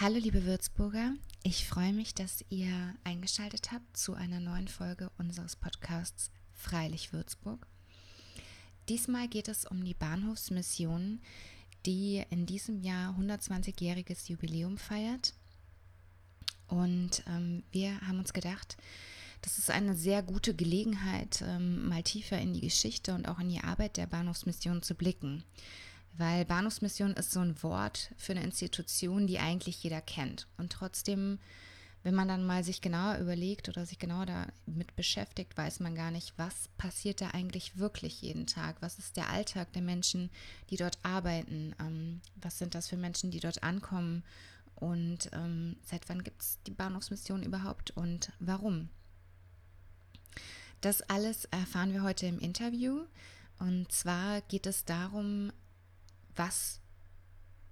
Hallo liebe Würzburger, ich freue mich, dass ihr eingeschaltet habt zu einer neuen Folge unseres Podcasts Freilich Würzburg. Diesmal geht es um die Bahnhofsmission, die in diesem Jahr 120-jähriges Jubiläum feiert. Und ähm, wir haben uns gedacht, das ist eine sehr gute Gelegenheit, ähm, mal tiefer in die Geschichte und auch in die Arbeit der Bahnhofsmission zu blicken. Weil Bahnhofsmission ist so ein Wort für eine Institution, die eigentlich jeder kennt. Und trotzdem, wenn man dann mal sich genauer überlegt oder sich genauer damit beschäftigt, weiß man gar nicht, was passiert da eigentlich wirklich jeden Tag? Was ist der Alltag der Menschen, die dort arbeiten? Ähm, was sind das für Menschen, die dort ankommen? Und ähm, seit wann gibt es die Bahnhofsmission überhaupt und warum? Das alles erfahren wir heute im Interview. Und zwar geht es darum, was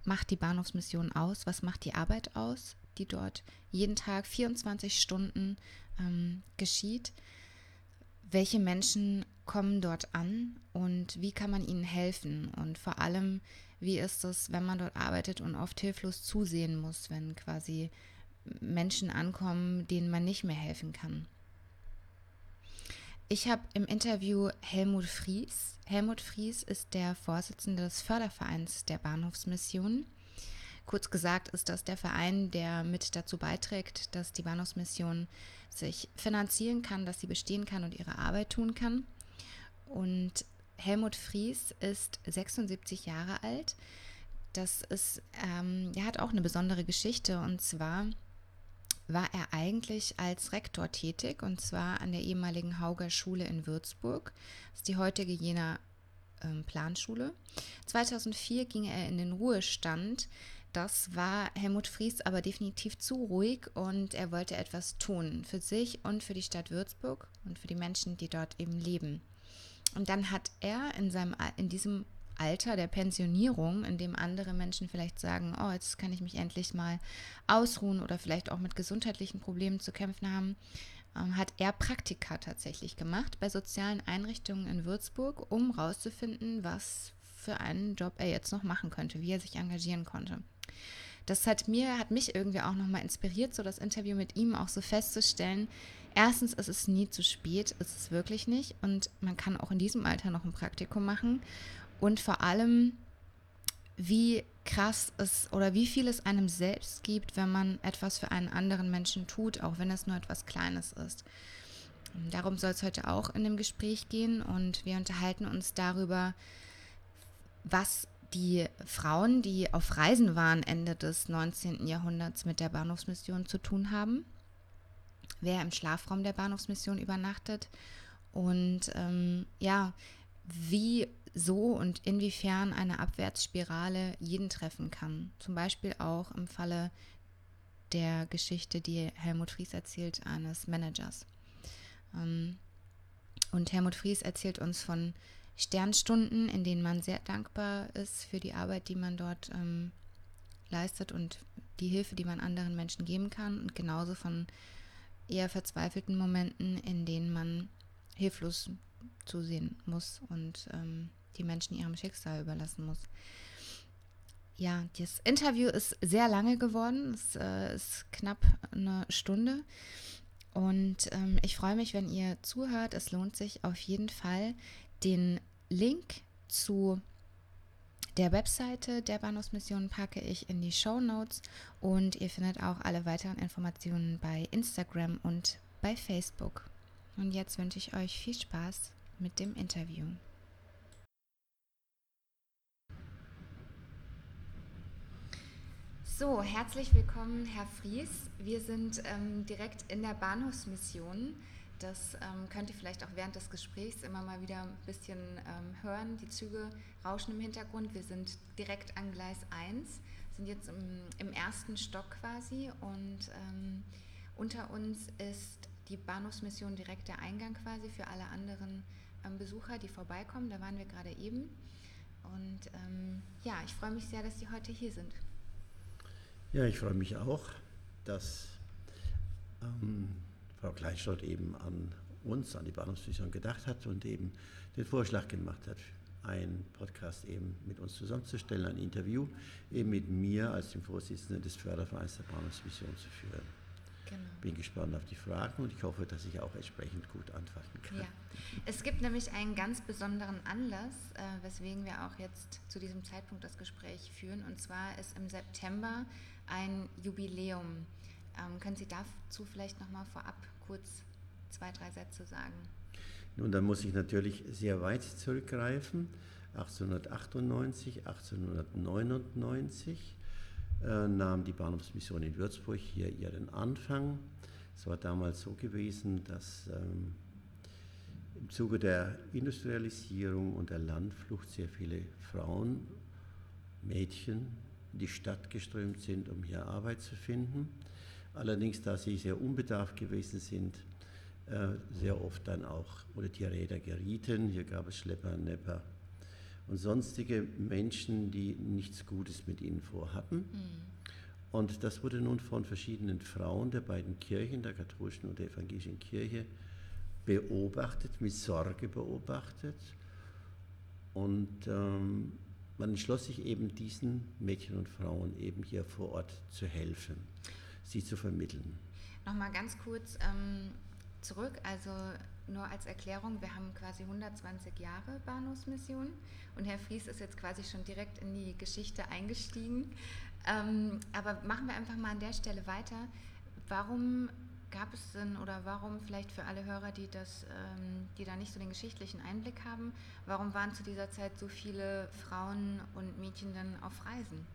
macht die Bahnhofsmission aus, was macht die Arbeit aus, die dort jeden Tag 24 Stunden ähm, geschieht, welche Menschen kommen dort an und wie kann man ihnen helfen? Und vor allem, wie ist es, wenn man dort arbeitet und oft hilflos zusehen muss, wenn quasi Menschen ankommen, denen man nicht mehr helfen kann. Ich habe im Interview Helmut Fries. Helmut Fries ist der Vorsitzende des Fördervereins der Bahnhofsmission. Kurz gesagt ist das der Verein, der mit dazu beiträgt, dass die Bahnhofsmission sich finanzieren kann, dass sie bestehen kann und ihre Arbeit tun kann. Und Helmut Fries ist 76 Jahre alt. Das ist, ähm, er hat auch eine besondere Geschichte und zwar war er eigentlich als Rektor tätig und zwar an der ehemaligen Hauger Schule in Würzburg. Das ist die heutige Jena ähm, Planschule. 2004 ging er in den Ruhestand. Das war Helmut Fries aber definitiv zu ruhig und er wollte etwas tun für sich und für die Stadt Würzburg und für die Menschen, die dort eben leben. Und dann hat er in, seinem, in diesem Alter der Pensionierung, in dem andere Menschen vielleicht sagen, oh, jetzt kann ich mich endlich mal ausruhen oder vielleicht auch mit gesundheitlichen Problemen zu kämpfen haben, ähm, hat er Praktika tatsächlich gemacht bei sozialen Einrichtungen in Würzburg, um herauszufinden, was für einen Job er jetzt noch machen könnte, wie er sich engagieren konnte. Das hat mir, hat mich irgendwie auch nochmal inspiriert, so das Interview mit ihm auch so festzustellen. Erstens ist es nie zu spät, ist es wirklich nicht. Und man kann auch in diesem Alter noch ein Praktikum machen und vor allem, wie krass es oder wie viel es einem selbst gibt, wenn man etwas für einen anderen Menschen tut, auch wenn es nur etwas Kleines ist. Darum soll es heute auch in dem Gespräch gehen und wir unterhalten uns darüber, was die Frauen, die auf Reisen waren Ende des 19. Jahrhunderts mit der Bahnhofsmission zu tun haben, wer im Schlafraum der Bahnhofsmission übernachtet und ähm, ja, wie so und inwiefern eine Abwärtsspirale jeden treffen kann. Zum Beispiel auch im Falle der Geschichte, die Helmut Fries erzählt, eines Managers. Ähm, und Helmut Fries erzählt uns von Sternstunden, in denen man sehr dankbar ist für die Arbeit, die man dort ähm, leistet und die Hilfe, die man anderen Menschen geben kann. Und genauso von eher verzweifelten Momenten, in denen man hilflos zusehen muss und ähm, die Menschen ihrem Schicksal überlassen muss. Ja, das Interview ist sehr lange geworden. Es äh, ist knapp eine Stunde. Und ähm, ich freue mich, wenn ihr zuhört. Es lohnt sich auf jeden Fall. Den Link zu der Webseite der Bahnhofsmission packe ich in die Show Notes und ihr findet auch alle weiteren Informationen bei Instagram und bei Facebook. Und jetzt wünsche ich euch viel Spaß mit dem Interview. So, herzlich willkommen, Herr Fries. Wir sind ähm, direkt in der Bahnhofsmission. Das ähm, könnt ihr vielleicht auch während des Gesprächs immer mal wieder ein bisschen ähm, hören. Die Züge rauschen im Hintergrund. Wir sind direkt an Gleis 1, sind jetzt im, im ersten Stock quasi und ähm, unter uns ist die Bahnhofsmission direkt der Eingang quasi für alle anderen ähm, Besucher, die vorbeikommen. Da waren wir gerade eben. Und ähm, ja, ich freue mich sehr, dass Sie heute hier sind. Ja, ich freue mich auch, dass ähm, Frau Kleinstadt eben an uns, an die Bahnhofsvision gedacht hat und eben den Vorschlag gemacht hat, einen Podcast eben mit uns zusammenzustellen, ein Interview eben mit mir als dem Vorsitzenden des Fördervereins der Bahnhofsmission zu führen. Genau. Bin gespannt auf die Fragen und ich hoffe, dass ich auch entsprechend gut antworten kann. Ja. Es gibt nämlich einen ganz besonderen Anlass, äh, weswegen wir auch jetzt zu diesem Zeitpunkt das Gespräch führen. Und zwar ist im September ein Jubiläum. Ähm, können Sie dazu vielleicht nochmal vorab kurz zwei, drei Sätze sagen? Nun, da muss ich natürlich sehr weit zurückgreifen. 1898, 1899 äh, nahm die Bahnhofsmission in Würzburg hier ihren Anfang. Es war damals so gewesen, dass ähm, im Zuge der Industrialisierung und der Landflucht sehr viele Frauen, Mädchen in die Stadt geströmt sind, um hier Arbeit zu finden. Allerdings, da sie sehr unbedarft gewesen sind, äh, sehr oft dann auch unter die Räder gerieten. Hier gab es Schlepper, Nepper und sonstige Menschen, die nichts Gutes mit ihnen vorhatten. Mhm. Und das wurde nun von verschiedenen Frauen der beiden Kirchen, der katholischen und der evangelischen Kirche, beobachtet, mit Sorge beobachtet. Und ähm, man entschloss sich eben diesen Mädchen und Frauen eben hier vor Ort zu helfen, sie zu vermitteln. Nochmal ganz kurz ähm, zurück, also nur als Erklärung, wir haben quasi 120 Jahre Bahnhofsmission und Herr Fries ist jetzt quasi schon direkt in die Geschichte eingestiegen. Ähm, aber machen wir einfach mal an der Stelle weiter. Warum gab es denn oder warum vielleicht für alle Hörer, die das, ähm, die da nicht so den geschichtlichen Einblick haben, warum waren zu dieser Zeit so viele Frauen und Mädchen dann auf Reisen?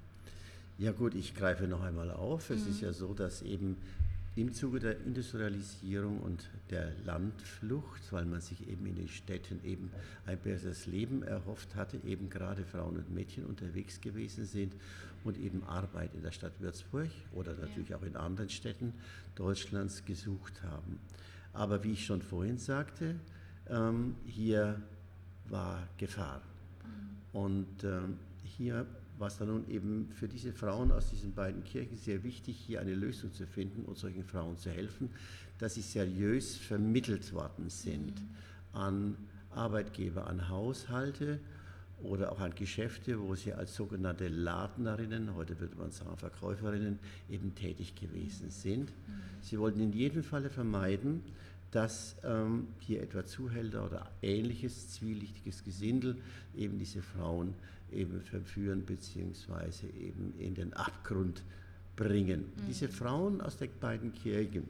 Ja gut, ich greife noch einmal auf. Es mhm. ist ja so, dass eben im Zuge der Industrialisierung und der Landflucht, weil man sich eben in den Städten eben ein besseres Leben erhofft hatte, eben gerade Frauen und Mädchen unterwegs gewesen sind und eben Arbeit in der Stadt Würzburg oder natürlich auch in anderen Städten Deutschlands gesucht haben. Aber wie ich schon vorhin sagte, ähm, hier war Gefahr. Mhm. Und ähm, hier war es dann nun eben für diese Frauen aus diesen beiden Kirchen sehr wichtig, hier eine Lösung zu finden und solchen Frauen zu helfen, dass sie seriös vermittelt worden sind mhm. an Arbeitgeber, an Haushalte oder auch an Geschäfte, wo sie als sogenannte Ladnerinnen, heute würde man sagen Verkäuferinnen, eben tätig gewesen sind. Mhm. Sie wollten in jedem Falle vermeiden, dass ähm, hier etwa Zuhälter oder ähnliches zwielichtiges Gesindel eben diese Frauen eben verführen bzw. eben in den Abgrund bringen. Mhm. Diese Frauen aus den beiden Kirchen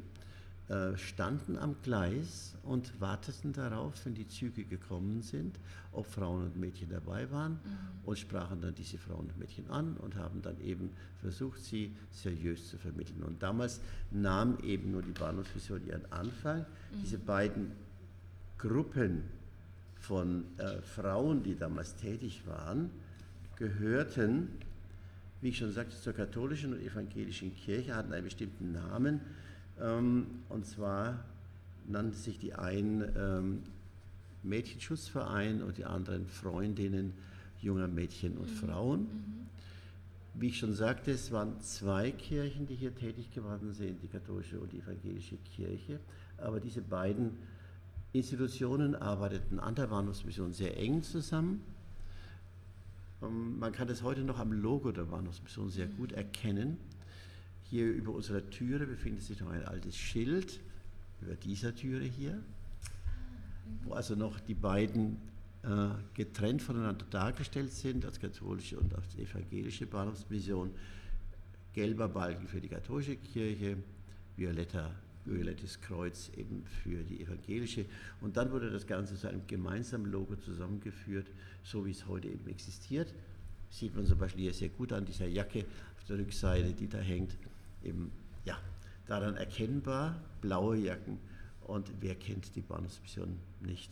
äh, standen am Gleis und warteten darauf, wenn die Züge gekommen sind, ob Frauen und Mädchen dabei waren mhm. und sprachen dann diese Frauen und Mädchen an und haben dann eben versucht, sie seriös zu vermitteln. Und damals nahm eben nur die Bahnhofsvision ihren Anfang. Mhm. Diese beiden Gruppen von äh, Frauen, die damals tätig waren, gehörten, wie ich schon sagte, zur katholischen und evangelischen Kirche, hatten einen bestimmten Namen. Ähm, und zwar nannte sich die einen ähm, Mädchenschutzverein und die anderen Freundinnen junger Mädchen und mhm. Frauen. Mhm. Wie ich schon sagte, es waren zwei Kirchen, die hier tätig geworden sind, die katholische und die evangelische Kirche. Aber diese beiden Institutionen arbeiteten an der Bahnhofsmission sehr eng zusammen. Ähm, man kann das heute noch am Logo der Bahnhofsmission sehr gut erkennen. Hier über unserer Türe befindet sich noch ein altes Schild, über dieser Türe hier, wo also noch die beiden äh, getrennt voneinander dargestellt sind, als katholische und als evangelische Bahnhofsmission. Gelber Balken für die katholische Kirche, violetter violettes Kreuz eben für die evangelische. Und dann wurde das Ganze zu einem gemeinsamen Logo zusammengeführt, so wie es heute eben existiert. Sieht man zum Beispiel hier sehr gut an dieser Jacke auf der Rückseite, die da hängt. Eben, ja, daran erkennbar, blaue Jacken. Und wer kennt die Bahnhofsmission nicht?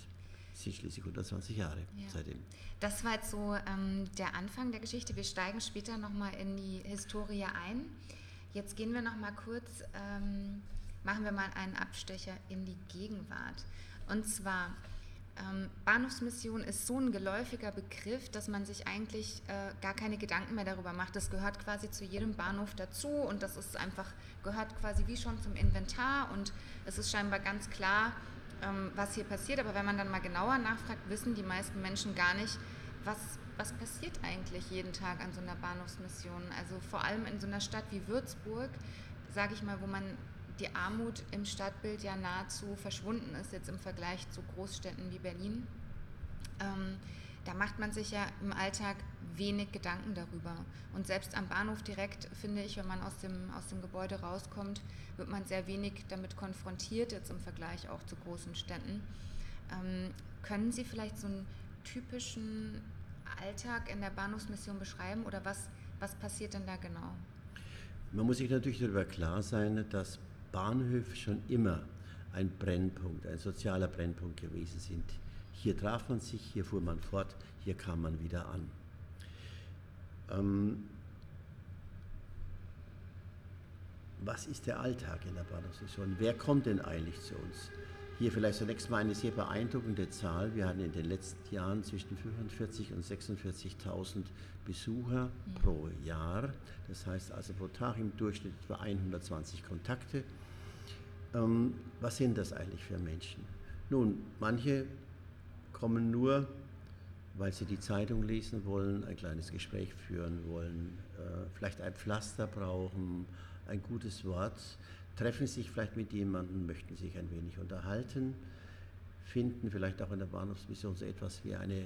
Sie sind schließlich 120 Jahre ja. seitdem. Das war jetzt so ähm, der Anfang der Geschichte. Wir steigen später nochmal in die Historie ein. Jetzt gehen wir nochmal kurz ähm, machen wir mal einen Abstecher in die Gegenwart. Und zwar, ähm, Bahnhofsmission ist so ein geläufiger Begriff, dass man sich eigentlich äh, gar keine Gedanken mehr darüber macht. Das gehört quasi zu jedem Bahnhof dazu und das ist einfach, gehört quasi wie schon zum Inventar und es ist scheinbar ganz klar, ähm, was hier passiert. Aber wenn man dann mal genauer nachfragt, wissen die meisten Menschen gar nicht, was, was passiert eigentlich jeden Tag an so einer Bahnhofsmission? Also vor allem in so einer Stadt wie Würzburg, sage ich mal, wo man die Armut im Stadtbild ja nahezu verschwunden ist, jetzt im Vergleich zu Großstädten wie Berlin. Ähm, da macht man sich ja im Alltag wenig Gedanken darüber. Und selbst am Bahnhof direkt, finde ich, wenn man aus dem, aus dem Gebäude rauskommt, wird man sehr wenig damit konfrontiert, jetzt im Vergleich auch zu großen Städten. Ähm, können Sie vielleicht so einen typischen Alltag in der Bahnhofsmission beschreiben oder was, was passiert denn da genau? Man muss sich natürlich darüber klar sein, dass Bahnhöfe schon immer ein Brennpunkt, ein sozialer Brennpunkt gewesen sind. Hier traf man sich, hier fuhr man fort, hier kam man wieder an. Ähm, was ist der Alltag in der Bahnhofsmission? Wer kommt denn eigentlich zu uns? Hier vielleicht zunächst mal eine sehr beeindruckende Zahl. Wir hatten in den letzten Jahren zwischen 45.000 und 46.000 Besucher mhm. pro Jahr. Das heißt also pro Tag im Durchschnitt etwa 120 Kontakte. Ähm, was sind das eigentlich für Menschen? Nun, manche kommen nur, weil sie die Zeitung lesen wollen, ein kleines Gespräch führen wollen, äh, vielleicht ein Pflaster brauchen, ein gutes Wort treffen sich vielleicht mit jemandem, möchten sich ein wenig unterhalten, finden vielleicht auch in der Bahnhofsmission so etwas wie eine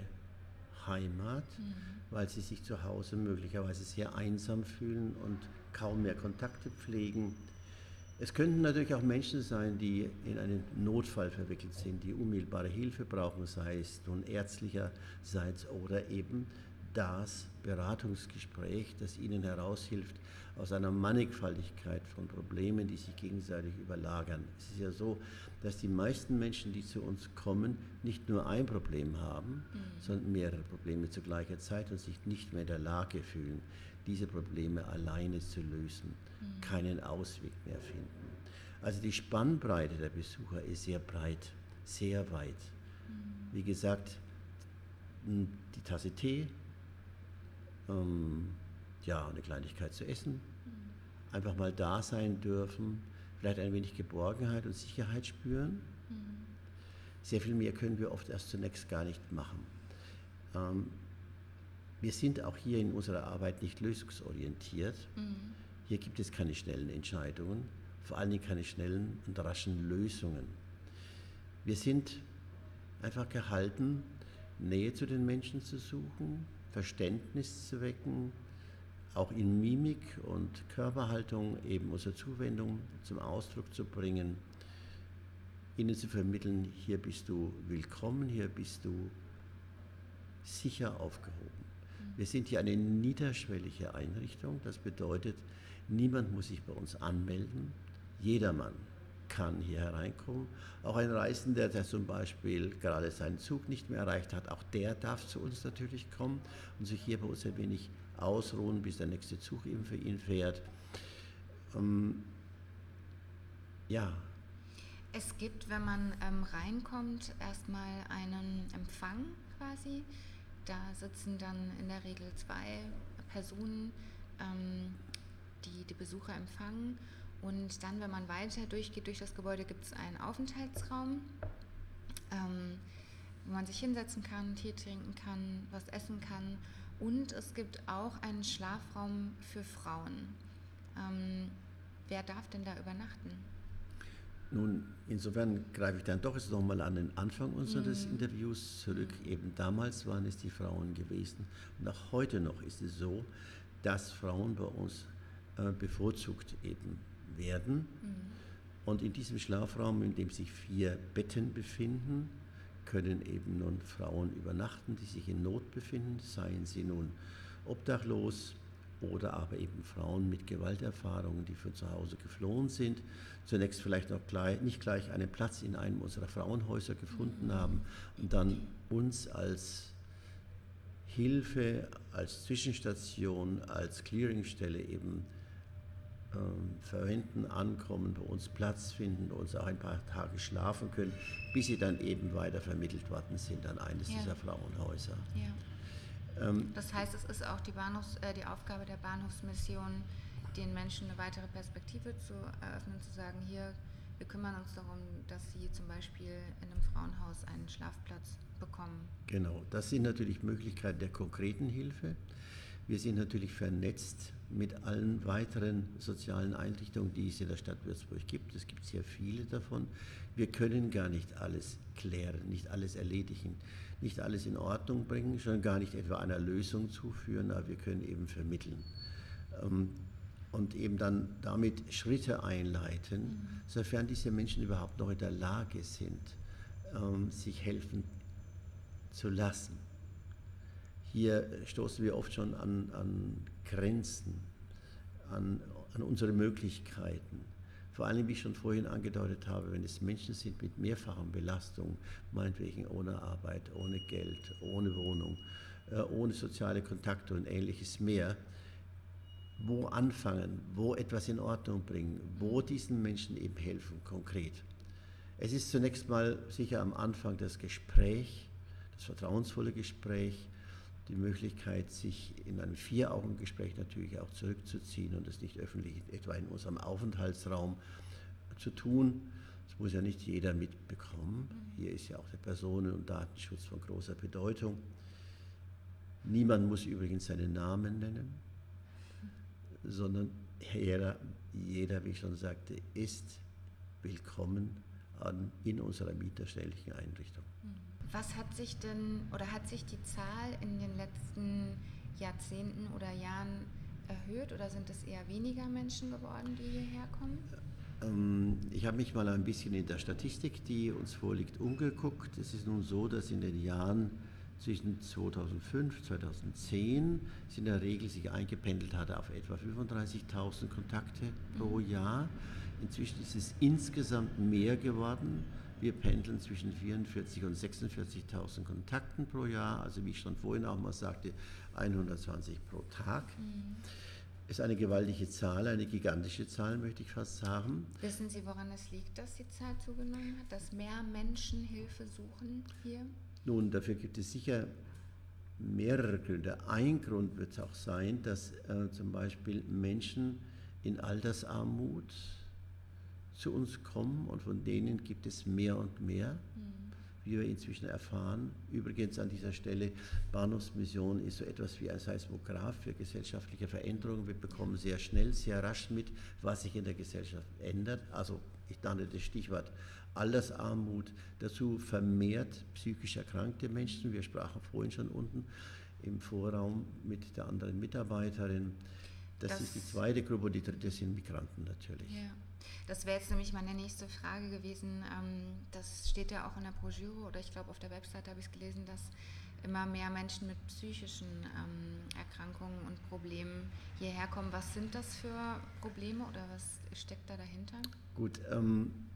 Heimat, mhm. weil sie sich zu Hause möglicherweise sehr einsam fühlen und kaum mehr Kontakte pflegen. Es könnten natürlich auch Menschen sein, die in einen Notfall verwickelt sind, die unmittelbare Hilfe brauchen, sei es nun ärztlicherseits oder eben das Beratungsgespräch, das ihnen heraushilft aus einer Mannigfaltigkeit von Problemen, die sich gegenseitig überlagern. Es ist ja so, dass die meisten Menschen, die zu uns kommen, nicht nur ein Problem haben, mhm. sondern mehrere Probleme zu gleicher Zeit und sich nicht mehr in der Lage fühlen, diese Probleme alleine zu lösen, mhm. keinen Ausweg mehr finden. Also die Spannbreite der Besucher ist sehr breit, sehr weit. Mhm. Wie gesagt, die Tasse Tee, ähm, ja, eine Kleinigkeit zu essen, mhm. einfach mal da sein dürfen, vielleicht ein wenig Geborgenheit und Sicherheit spüren. Mhm. Sehr viel mehr können wir oft erst zunächst gar nicht machen. Ähm, wir sind auch hier in unserer Arbeit nicht lösungsorientiert. Mhm. Hier gibt es keine schnellen Entscheidungen, vor allen Dingen keine schnellen und raschen Lösungen. Wir sind einfach gehalten, Nähe zu den Menschen zu suchen, Verständnis zu wecken, auch in Mimik und Körperhaltung eben unsere Zuwendung zum Ausdruck zu bringen, ihnen zu vermitteln, hier bist du willkommen, hier bist du sicher aufgehoben. Wir sind hier eine niederschwellige Einrichtung, das bedeutet, niemand muss sich bei uns anmelden, jedermann kann hier hereinkommen. Auch ein Reisender, der zum Beispiel gerade seinen Zug nicht mehr erreicht hat, auch der darf zu uns natürlich kommen und sich hier bei uns ein wenig ausruhen, bis der nächste Zug eben für ihn fährt. Ähm, ja. Es gibt, wenn man ähm, reinkommt, erstmal einen Empfang quasi. Da sitzen dann in der Regel zwei Personen, ähm, die die Besucher empfangen und dann, wenn man weiter durchgeht durch das Gebäude, gibt es einen Aufenthaltsraum, ähm, wo man sich hinsetzen kann, Tee trinken kann, was essen kann. Und es gibt auch einen Schlafraum für Frauen. Ähm, wer darf denn da übernachten? Nun, insofern greife ich dann doch jetzt nochmal an den Anfang unseres mhm. Interviews zurück. Eben damals waren es die Frauen gewesen. Und auch heute noch ist es so, dass Frauen bei uns äh, bevorzugt eben werden. Mhm. Und in diesem Schlafraum, in dem sich vier Betten befinden, können eben nun Frauen übernachten, die sich in Not befinden, seien sie nun obdachlos oder aber eben Frauen mit Gewalterfahrungen, die von zu Hause geflohen sind, zunächst vielleicht noch gleich, nicht gleich einen Platz in einem unserer Frauenhäuser gefunden mhm. haben und dann uns als Hilfe, als Zwischenstation, als Clearingstelle eben ähm, verwenden, ankommen, bei uns Platz finden, uns auch ein paar Tage schlafen können, bis sie dann eben weiter vermittelt worden sind an eines ja. dieser Frauenhäuser. Ja. Ähm, das heißt, es ist auch die, Bahnhofs-, äh, die Aufgabe der Bahnhofsmission, den Menschen eine weitere Perspektive zu eröffnen, zu sagen, hier, wir kümmern uns darum, dass sie zum Beispiel in einem Frauenhaus einen Schlafplatz bekommen. Genau, das sind natürlich Möglichkeiten der konkreten Hilfe. Wir sind natürlich vernetzt mit allen weiteren sozialen Einrichtungen, die es in der Stadt Würzburg gibt. Es gibt sehr viele davon. Wir können gar nicht alles klären, nicht alles erledigen, nicht alles in Ordnung bringen, schon gar nicht etwa einer Lösung zuführen, aber wir können eben vermitteln. Ähm, und eben dann damit Schritte einleiten, mhm. sofern diese Menschen überhaupt noch in der Lage sind, ähm, sich helfen zu lassen. Hier stoßen wir oft schon an, an Grenzen, an, an unsere Möglichkeiten. Vor allem, wie ich schon vorhin angedeutet habe, wenn es Menschen sind mit mehrfachen Belastungen, meinetwegen ohne Arbeit, ohne Geld, ohne Wohnung, äh, ohne soziale Kontakte und ähnliches mehr, wo anfangen, wo etwas in Ordnung bringen, wo diesen Menschen eben helfen, konkret. Es ist zunächst mal sicher am Anfang das Gespräch, das vertrauensvolle Gespräch, die Möglichkeit, sich in einem Vier-Augen-Gespräch natürlich auch zurückzuziehen und es nicht öffentlich etwa in unserem Aufenthaltsraum zu tun. Das muss ja nicht jeder mitbekommen. Hier ist ja auch der Personen- und Datenschutz von großer Bedeutung. Niemand muss übrigens seinen Namen nennen, sondern jeder, jeder wie ich schon sagte, ist willkommen an, in unserer mieterstelllichen Einrichtung. Was hat sich denn oder hat sich die Zahl in den letzten Jahrzehnten oder Jahren erhöht oder sind es eher weniger Menschen geworden, die hierher kommen? Ähm, ich habe mich mal ein bisschen in der Statistik, die uns vorliegt, umgeguckt. Es ist nun so, dass in den Jahren zwischen 2005 und 2010 es in der Regel sich eingependelt hatte auf etwa 35.000 Kontakte pro mhm. Jahr. Inzwischen ist es insgesamt mehr geworden. Wir pendeln zwischen 44.000 und 46.000 Kontakten pro Jahr, also wie ich schon vorhin auch mal sagte, 120 pro Tag. Mhm. Ist eine gewaltige Zahl, eine gigantische Zahl, möchte ich fast sagen. Wissen Sie, woran es liegt, dass die Zahl zugenommen hat, dass mehr Menschen Hilfe suchen hier? Nun, dafür gibt es sicher mehrere Gründe. Ein Grund wird auch sein, dass äh, zum Beispiel Menschen in Altersarmut, zu uns kommen und von denen gibt es mehr und mehr, mhm. wie wir inzwischen erfahren. Übrigens an dieser Stelle, Bahnhofsmission ist so etwas wie ein Seismograph für gesellschaftliche Veränderungen. Wir bekommen sehr schnell, sehr rasch mit, was sich in der Gesellschaft ändert. Also ich nannte das Stichwort Altersarmut, dazu vermehrt psychisch erkrankte Menschen. Wir sprachen vorhin schon unten im Vorraum mit der anderen Mitarbeiterin. Das, das ist die zweite Gruppe und die dritte sind Migranten natürlich. Ja. Das wäre jetzt nämlich meine nächste Frage gewesen. Ähm, das steht ja auch in der Broschüre oder ich glaube auf der Website habe ich es gelesen, dass immer mehr Menschen mit psychischen ähm, Erkrankungen und Problemen hierher kommen. Was sind das für Probleme oder was steckt da dahinter? Gut, ähm,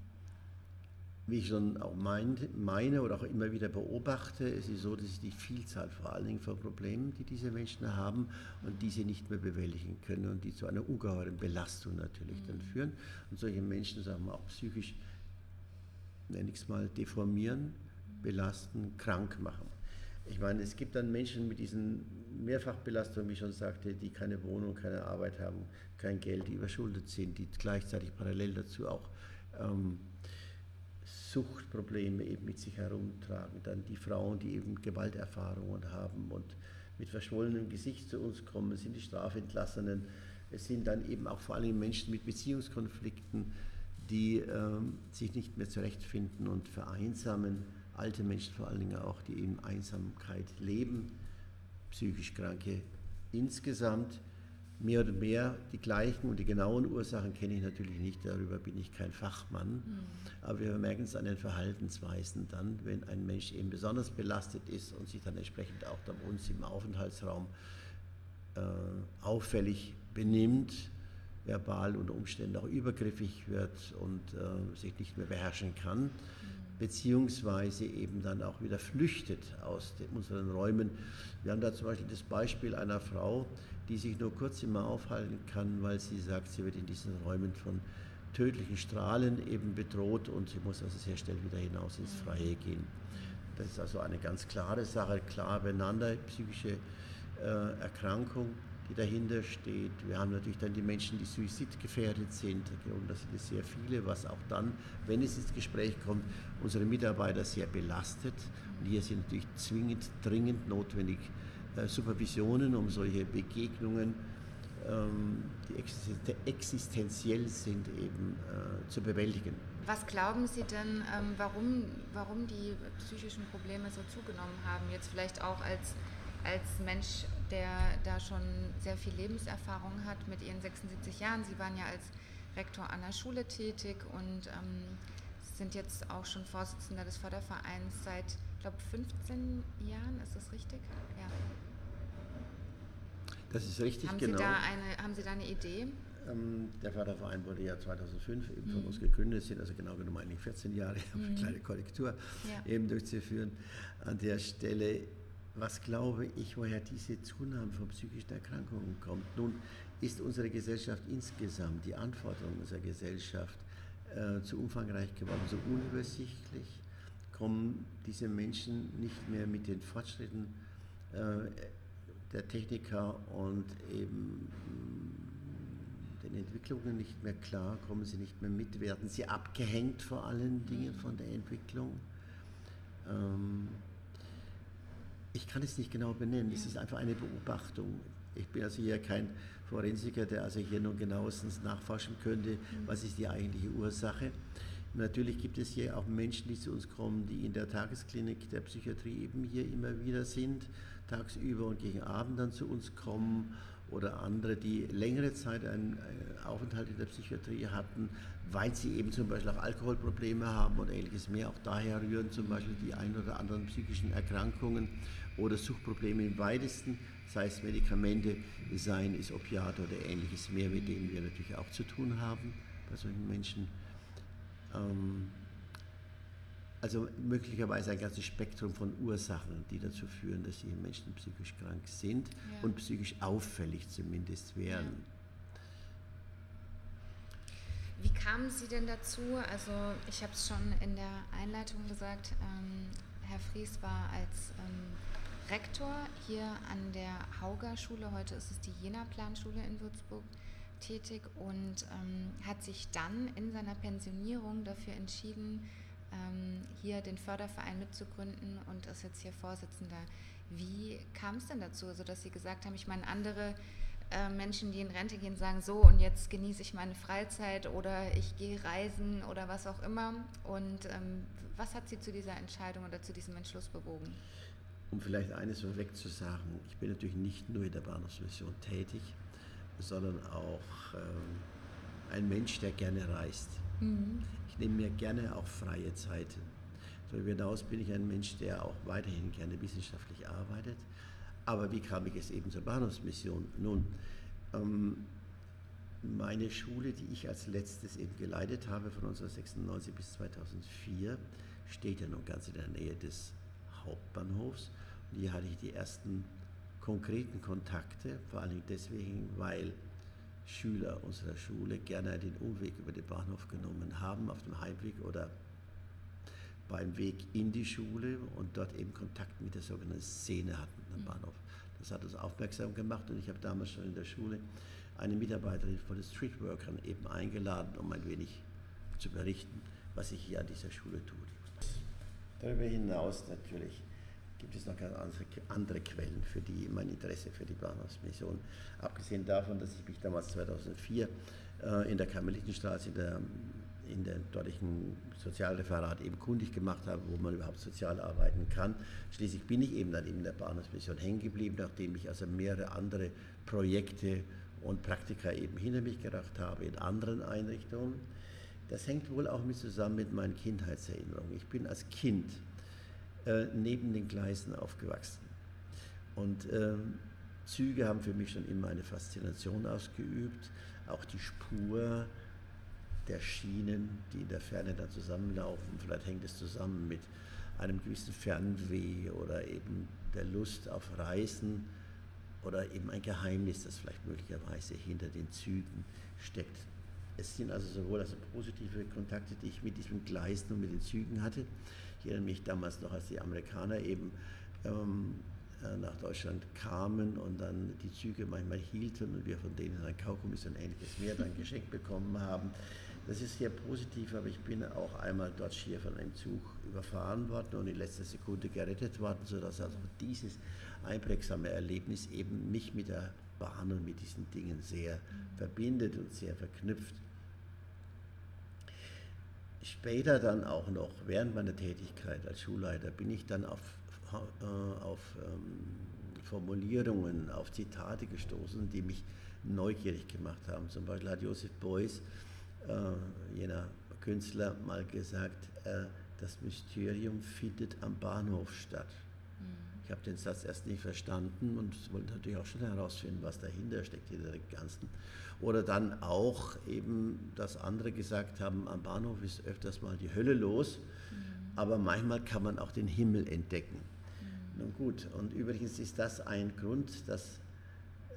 wie ich schon auch meine oder auch immer wieder beobachte, es ist so, dass es die Vielzahl vor allen Dingen von Problemen, die diese Menschen haben und die sie nicht mehr bewältigen können und die zu einer ungeheuren Belastung natürlich mhm. dann führen. Und solche Menschen, sagen wir auch psychisch, nenne ich es mal, deformieren, belasten, krank machen. Ich meine, es gibt dann Menschen mit diesen Mehrfachbelastungen, wie ich schon sagte, die keine Wohnung, keine Arbeit haben, kein Geld, die überschuldet sind, die gleichzeitig parallel dazu auch ähm, Suchtprobleme eben mit sich herumtragen. Dann die Frauen, die eben Gewalterfahrungen haben und mit verschwollenem Gesicht zu uns kommen, sind die Strafentlassenen. Es sind dann eben auch vor allem Menschen mit Beziehungskonflikten, die ähm, sich nicht mehr zurechtfinden und vereinsamen. Alte Menschen vor allen Dingen auch, die in Einsamkeit leben, psychisch Kranke insgesamt mehr oder mehr die gleichen und die genauen Ursachen kenne ich natürlich nicht, darüber bin ich kein Fachmann. Mhm. Aber wir merken es an den Verhaltensweisen dann, wenn ein Mensch eben besonders belastet ist und sich dann entsprechend auch bei uns im Aufenthaltsraum äh, auffällig benimmt, verbal unter Umständen auch übergriffig wird und äh, sich nicht mehr beherrschen kann, mhm. Beziehungsweise eben dann auch wieder flüchtet aus den, unseren Räumen. Wir haben da zum Beispiel das Beispiel einer Frau, die sich nur kurz immer aufhalten kann, weil sie sagt, sie wird in diesen Räumen von tödlichen Strahlen eben bedroht und sie muss also sehr schnell wieder hinaus ins Freie gehen. Das ist also eine ganz klare Sache, klar beieinander, psychische äh, Erkrankung die dahinter steht. Wir haben natürlich dann die Menschen, die suizidgefährdet sind. Und das sind sehr viele, was auch dann, wenn es ins Gespräch kommt, unsere Mitarbeiter sehr belastet. Und hier sind natürlich zwingend, dringend notwendig äh, Supervisionen, um solche Begegnungen, ähm, die existenziell sind, eben äh, zu bewältigen. Was glauben Sie denn, ähm, warum, warum die psychischen Probleme so zugenommen haben? Jetzt vielleicht auch als, als Mensch, der da schon sehr viel Lebenserfahrung hat mit Ihren 76 Jahren. Sie waren ja als Rektor an der Schule tätig und ähm, sind jetzt auch schon Vorsitzender des Fördervereins seit, ich glaube, 15 Jahren. Ist das richtig? Ja. Das ist richtig, haben genau. Sie da eine, haben Sie da eine Idee? Ähm, der Förderverein wurde ja 2005 eben von mhm. uns gegründet, sind also genau genommen eigentlich 14 Jahre, mhm. eine kleine Korrektur ja. eben durchzuführen. An der Stelle, was glaube ich, woher diese Zunahme von psychischen Erkrankungen kommt? Nun ist unsere Gesellschaft insgesamt, die Anforderungen unserer Gesellschaft äh, zu umfangreich geworden, so unübersichtlich, kommen diese Menschen nicht mehr mit den Fortschritten äh, der Techniker und eben den Entwicklungen nicht mehr klar, kommen sie nicht mehr mit, werden sie abgehängt vor allen Dingen von der Entwicklung. Ähm, ich kann es nicht genau benennen, es ist einfach eine Beobachtung. Ich bin also hier kein Forensiker, der also hier nun genauestens nachforschen könnte, mhm. was ist die eigentliche Ursache. Natürlich gibt es hier auch Menschen, die zu uns kommen, die in der Tagesklinik der Psychiatrie eben hier immer wieder sind, tagsüber und gegen Abend dann zu uns kommen oder andere, die längere Zeit einen Aufenthalt in der Psychiatrie hatten, weil sie eben zum Beispiel auch Alkoholprobleme haben oder ähnliches mehr. Auch daher rühren zum Beispiel die ein oder anderen psychischen Erkrankungen oder Suchtprobleme im weitesten, sei es Medikamente, seien es Opiate oder ähnliches mehr, mit denen wir natürlich auch zu tun haben bei solchen Menschen. Ähm, also möglicherweise ein ganzes Spektrum von Ursachen, die dazu führen, dass die Menschen psychisch krank sind ja. und psychisch auffällig zumindest werden. Ja. Wie kamen Sie denn dazu? Also ich habe es schon in der Einleitung gesagt, ähm, Herr Fries war als ähm, Rektor hier an der Hauger-Schule, heute ist es die Jena-Planschule in Würzburg, tätig und ähm, hat sich dann in seiner Pensionierung dafür entschieden, ähm, hier den Förderverein mitzugründen und ist jetzt hier Vorsitzender. Wie kam es denn dazu, also dass Sie gesagt haben, ich meine, andere äh, Menschen, die in Rente gehen, sagen so und jetzt genieße ich meine Freizeit oder ich gehe reisen oder was auch immer. Und ähm, was hat Sie zu dieser Entscheidung oder zu diesem Entschluss bewogen? Um vielleicht eines vorweg zu sagen, ich bin natürlich nicht nur in der Bahnhofsmission tätig, sondern auch ähm, ein Mensch, der gerne reist. Mhm. Ich nehme mir gerne auch freie Zeiten. Darüber hinaus bin ich ein Mensch, der auch weiterhin gerne wissenschaftlich arbeitet. Aber wie kam ich es eben zur Bahnhofsmission? Nun, ähm, meine Schule, die ich als letztes eben geleitet habe, von 1996 bis 2004, steht ja noch ganz in der Nähe des Hauptbahnhofs. Und hier hatte ich die ersten konkreten Kontakte, vor allem deswegen, weil Schüler unserer Schule gerne den Umweg über den Bahnhof genommen haben, auf dem Heimweg oder beim Weg in die Schule und dort eben Kontakt mit der sogenannten Szene hatten am mhm. Bahnhof. Das hat uns aufmerksam gemacht und ich habe damals schon in der Schule eine Mitarbeiterin von den Streetworkern eben eingeladen, um ein wenig zu berichten, was sich hier an dieser Schule tut. Darüber hinaus natürlich gibt es noch ganz andere Quellen für die, mein Interesse für die Bahnhofsmission. Abgesehen davon, dass ich mich damals 2004 äh, in der Karmelitenstraße in in der dortigen Sozialreferat eben kundig gemacht habe, wo man überhaupt sozial arbeiten kann. Schließlich bin ich eben dann in der Bahnhofsmission hängen geblieben, nachdem ich also mehrere andere Projekte und Praktika eben hinter mich gebracht habe in anderen Einrichtungen. Das hängt wohl auch mit zusammen mit meinen Kindheitserinnerungen. Ich bin als Kind äh, neben den Gleisen aufgewachsen. Und äh, Züge haben für mich schon immer eine Faszination ausgeübt. Auch die Spur der Schienen, die in der Ferne da zusammenlaufen. Vielleicht hängt es zusammen mit einem gewissen Fernweh oder eben der Lust auf Reisen oder eben ein Geheimnis, das vielleicht möglicherweise hinter den Zügen steckt. Es sind also sowohl also positive Kontakte, die ich mit diesen Gleisen und mit den Zügen hatte, ich erinnere mich damals noch, als die Amerikaner eben ähm, äh, nach Deutschland kamen und dann die Züge manchmal hielten und wir von denen dann Kaugummis und ähnliches mehr dann geschenkt bekommen haben. Das ist sehr positiv, aber ich bin auch einmal dort schier von einem Zug überfahren worden und in letzter Sekunde gerettet worden, sodass also dieses einprägsame Erlebnis eben mich mit der Bahn und mit diesen Dingen sehr verbindet und sehr verknüpft. Später dann auch noch, während meiner Tätigkeit als Schulleiter, bin ich dann auf, äh, auf ähm, Formulierungen, auf Zitate gestoßen, die mich neugierig gemacht haben. Zum Beispiel hat Josef Beuys, äh, jener Künstler, mal gesagt, äh, das Mysterium findet am Bahnhof statt. Ich habe den Satz erst nicht verstanden und wollte natürlich auch schon herausfinden, was dahinter steckt, hinter dem Ganzen. Oder dann auch eben, dass andere gesagt haben, am Bahnhof ist öfters mal die Hölle los, mhm. aber manchmal kann man auch den Himmel entdecken. Mhm. Nun gut, und übrigens ist das ein Grund, dass,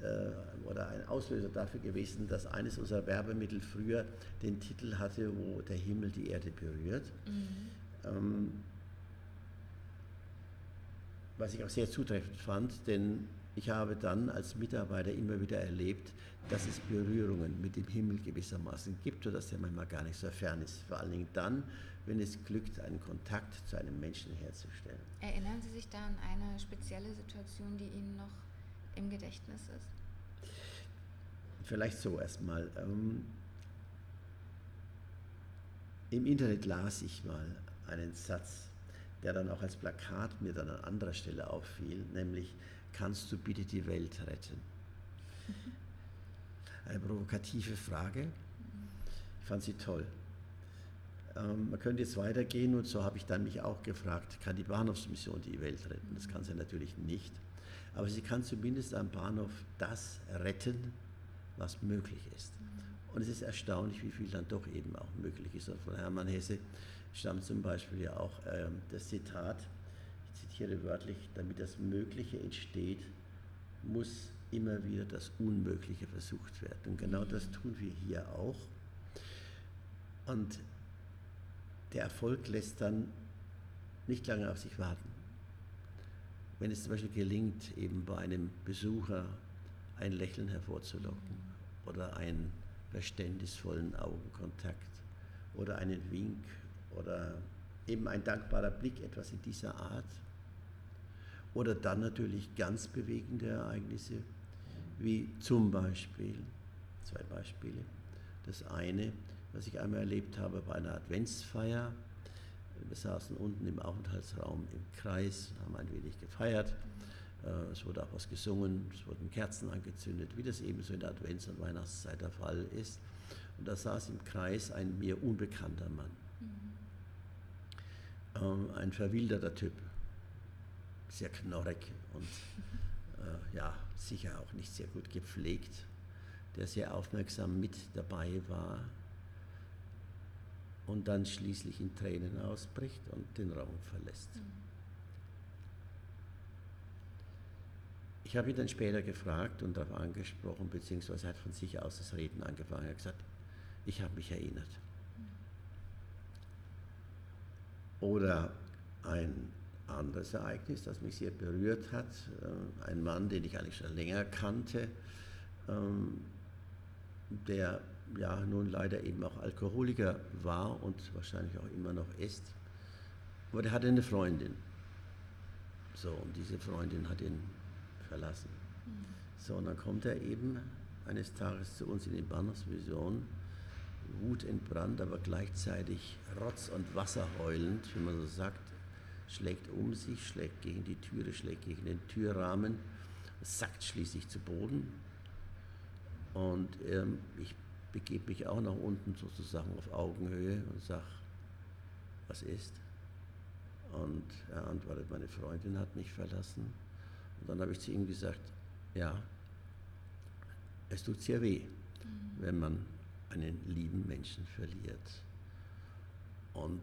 äh, oder ein Auslöser dafür gewesen, dass eines unserer Werbemittel früher den Titel hatte, wo der Himmel die Erde berührt. Mhm. Ähm, was ich auch sehr zutreffend fand, denn ich habe dann als Mitarbeiter immer wieder erlebt, dass es Berührungen mit dem Himmel gewissermaßen gibt oder dass der manchmal gar nicht so fern ist. Vor allen Dingen dann, wenn es glückt, einen Kontakt zu einem Menschen herzustellen. Erinnern Sie sich da an eine spezielle Situation, die Ihnen noch im Gedächtnis ist? Vielleicht so erstmal. Ähm, Im Internet las ich mal einen Satz, der dann auch als Plakat mir dann an anderer Stelle auffiel, nämlich kannst du bitte die Welt retten? Eine provokative Frage. Ich fand sie toll. Ähm, man könnte jetzt weitergehen und so habe ich dann mich auch gefragt, kann die Bahnhofsmission die Welt retten? Das kann sie natürlich nicht. Aber sie kann zumindest am Bahnhof das retten, was möglich ist. Und es ist erstaunlich, wie viel dann doch eben auch möglich ist. Und von Hermann Hesse stammt zum Beispiel ja auch äh, das Zitat, ich zitiere wörtlich, damit das Mögliche entsteht, muss immer wieder das Unmögliche versucht werden. Und genau das tun wir hier auch. Und der Erfolg lässt dann nicht lange auf sich warten. Wenn es zum Beispiel gelingt, eben bei einem Besucher ein Lächeln hervorzulocken oder einen verständnisvollen Augenkontakt oder einen Wink oder eben ein dankbarer Blick, etwas in dieser Art. Oder dann natürlich ganz bewegende Ereignisse, wie zum Beispiel, zwei Beispiele. Das eine, was ich einmal erlebt habe bei einer Adventsfeier. Wir saßen unten im Aufenthaltsraum im Kreis, haben ein wenig gefeiert. Äh, es wurde auch was gesungen, es wurden Kerzen angezündet, wie das eben so in der Advents- und Weihnachtszeit der Fall ist. Und da saß im Kreis ein mir unbekannter Mann. Ähm, ein verwilderter Typ, sehr knorrig und äh, ja, sicher auch nicht sehr gut gepflegt, der sehr aufmerksam mit dabei war und dann schließlich in Tränen ausbricht und den Raum verlässt. Mhm. Ich habe ihn dann später gefragt und darauf angesprochen, beziehungsweise hat von sich aus das Reden angefangen. Er hat gesagt, ich habe mich erinnert. Oder ein anderes Ereignis, das mich sehr berührt hat. Äh, ein Mann, den ich eigentlich schon länger kannte, ähm, der ja nun leider eben auch Alkoholiker war und wahrscheinlich auch immer noch ist. Aber der hatte eine Freundin. So, und diese Freundin hat ihn verlassen. So, und dann kommt er eben eines Tages zu uns in die Bahnhofsvision wutentbrannt, aber gleichzeitig Rotz und Wasser heulend, wie man so sagt, schlägt um sich, schlägt gegen die Türe, schlägt gegen den Türrahmen, sackt schließlich zu Boden. Und ähm, ich begebe mich auch nach unten sozusagen auf Augenhöhe und sage, was ist? Und er antwortet, meine Freundin hat mich verlassen. Und dann habe ich zu ihm gesagt, ja, es tut sehr weh, mhm. wenn man einen lieben Menschen verliert. Und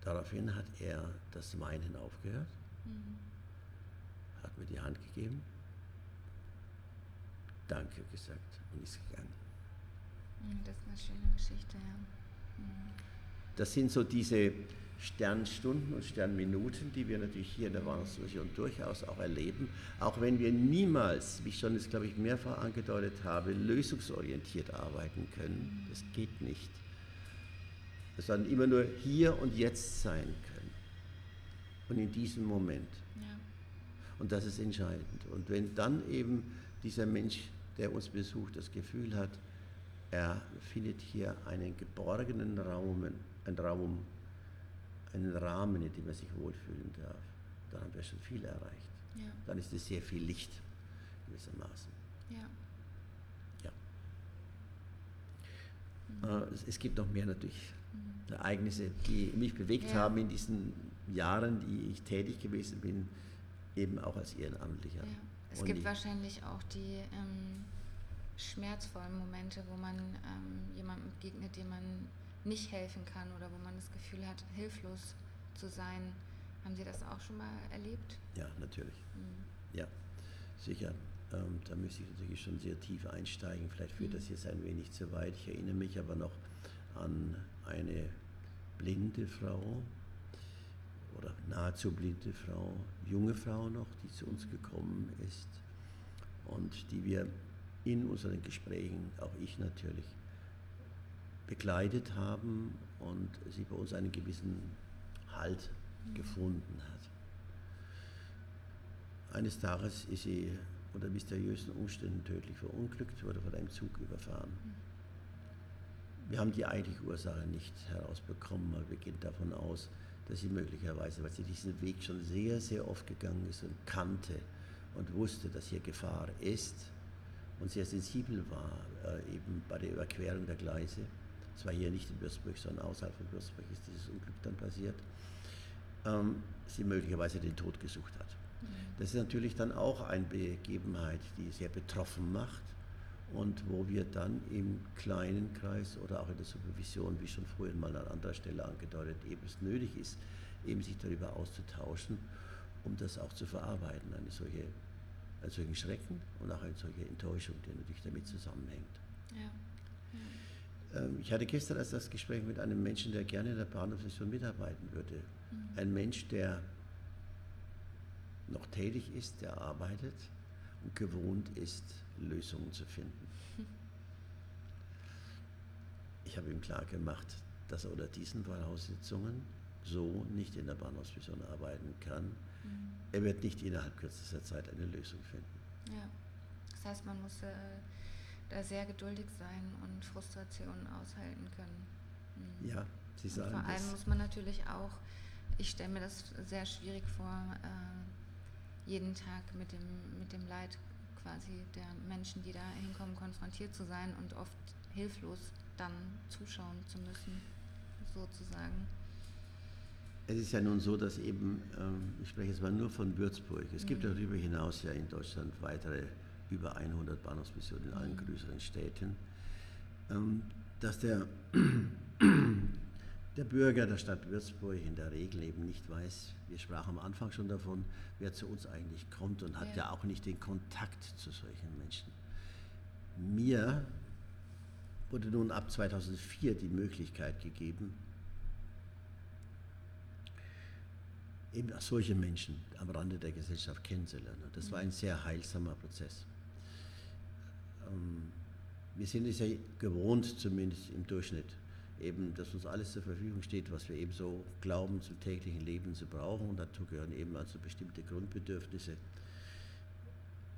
daraufhin hat er das Weinen aufgehört, mhm. hat mir die Hand gegeben, Danke gesagt und ist gegangen. Mhm, das ist eine schöne Geschichte, ja. Mhm. Das sind so diese Sternstunden und Sternminuten, die wir natürlich hier in der Warnungsmission durchaus auch erleben, auch wenn wir niemals, wie ich schon jetzt glaube ich mehrfach angedeutet habe, lösungsorientiert arbeiten können. Das geht nicht. Sondern immer nur hier und jetzt sein können. Und in diesem Moment. Ja. Und das ist entscheidend. Und wenn dann eben dieser Mensch, der uns besucht, das Gefühl hat, er findet hier einen geborgenen Raum, einen Raum, einen Rahmen, in dem er sich wohlfühlen darf, dann haben wir schon viel erreicht. Ja. Dann ist es sehr viel Licht gewissermaßen. Ja. ja. Mhm. Es, gibt noch mehr natürlich mhm. Ereignisse, die mich bewegt ja. haben in diesen Jahren, die ich tätig gewesen bin, eben auch als Ehrenamtlicher. Es Und gibt wahrscheinlich auch die ähm, schmerzvollen Momente, wo man ähm, jemandem begegnet, dem man nicht helfen kann oder wo man das Gefühl hat, hilflos zu sein. Haben Sie das auch schon mal erlebt? Ja, natürlich. Mhm. Ja, sicher. Ähm, da müsste ich natürlich schon sehr tief einsteigen. Vielleicht führt mhm. das jetzt ein wenig zu weit. Ich erinnere mich aber noch an eine blinde Frau oder nahezu blinde Frau, junge Frau noch, die zu uns gekommen ist und die wir in unseren Gesprächen, auch ich natürlich, begleitet haben und sie bei uns einen gewissen Halt gefunden hat. Eines Tages ist sie unter mysteriösen Umständen tödlich verunglückt, wurde von einem Zug überfahren. Wir haben die eigentliche Ursache nicht herausbekommen, aber wir gehen davon aus, dass sie möglicherweise, weil sie diesen Weg schon sehr, sehr oft gegangen ist und kannte und wusste, dass hier Gefahr ist und sehr sensibel war, äh, eben bei der Überquerung der Gleise, es war hier nicht in Würzburg, sondern außerhalb von Würzburg ist dieses Unglück dann passiert, ähm, sie möglicherweise den Tod gesucht hat. Mhm. Das ist natürlich dann auch eine Begebenheit, die sehr betroffen macht und wo wir dann im kleinen Kreis oder auch in der Supervision, wie schon vorhin mal an anderer Stelle angedeutet, eben es nötig ist, eben sich darüber auszutauschen, um das auch zu verarbeiten, eine solche, einen solchen Schrecken und auch eine solche Enttäuschung, die natürlich damit zusammenhängt. Ja. Ähm, ich hatte gestern erst das Gespräch mit einem Menschen, der gerne in der Bahnhofsmission mitarbeiten würde. Mhm. Ein Mensch, der noch tätig ist, der arbeitet und gewohnt ist, Lösungen zu finden. Ich habe ihm klar gemacht, dass er unter diesen Voraussetzungen so nicht in der Bahnhofsmission arbeiten kann. Mhm. Er wird nicht innerhalb kürzester Zeit eine Lösung finden. Ja, das heißt, man muss äh, da sehr geduldig sein und Frustrationen aushalten können. Mhm. Ja, Sie sagen und Vor allem muss man natürlich auch, ich stelle mir das sehr schwierig vor, äh, jeden Tag mit dem, mit dem Leid quasi der Menschen, die da hinkommen, konfrontiert zu sein und oft hilflos dann zuschauen zu müssen, sozusagen. Es ist ja nun so, dass eben, ähm, ich spreche jetzt mal nur von Würzburg, es mhm. gibt darüber hinaus ja in Deutschland weitere über 100 Bahnhofsmissionen in allen größeren Städten, ähm, dass der, der Bürger der Stadt Würzburg in der Regel eben nicht weiß, wir sprachen am Anfang schon davon, wer zu uns eigentlich kommt und hat ja, ja auch nicht den Kontakt zu solchen Menschen. Mir wurde nun ab 2004 die Möglichkeit gegeben, eben solche Menschen am Rande der Gesellschaft kennenzulernen. Das war ein sehr heilsamer Prozess. Ähm, wir sind es ja gewohnt, zumindest im Durchschnitt, eben, dass uns alles zur Verfügung steht, was wir eben so glauben, zum täglichen Leben zu brauchen. Und dazu gehören eben also bestimmte Grundbedürfnisse.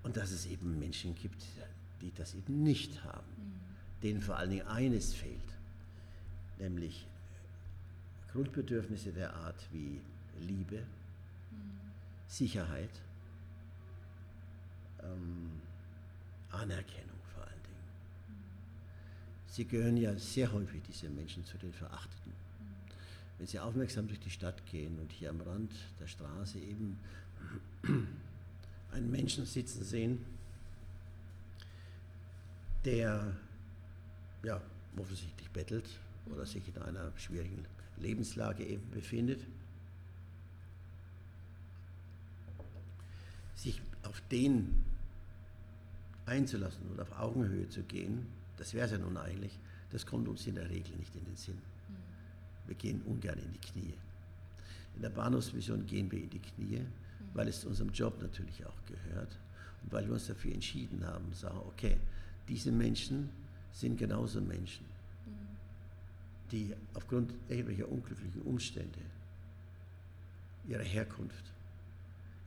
Und dass es eben Menschen gibt, die das eben nicht haben, mhm. denen vor allen Dingen eines fehlt, nämlich Grundbedürfnisse der Art wie Liebe, mhm. Sicherheit, ähm, Anerkennung. Sie gehören ja sehr häufig, diese Menschen, zu den Verachteten. Wenn Sie aufmerksam durch die Stadt gehen und hier am Rand der Straße eben einen Menschen sitzen sehen, der ja, offensichtlich bettelt oder sich in einer schwierigen Lebenslage eben befindet, sich auf den einzulassen und auf Augenhöhe zu gehen, das wäre es ja nun eigentlich, das kommt uns in der Regel nicht in den Sinn. Wir gehen ungern in die Knie. In der Bahnhofsmission gehen wir in die Knie, mhm. weil es zu unserem Job natürlich auch gehört und weil wir uns dafür entschieden haben, sagen, okay, diese Menschen sind genauso Menschen, mhm. die aufgrund irgendwelcher unglücklichen Umstände ihrer Herkunft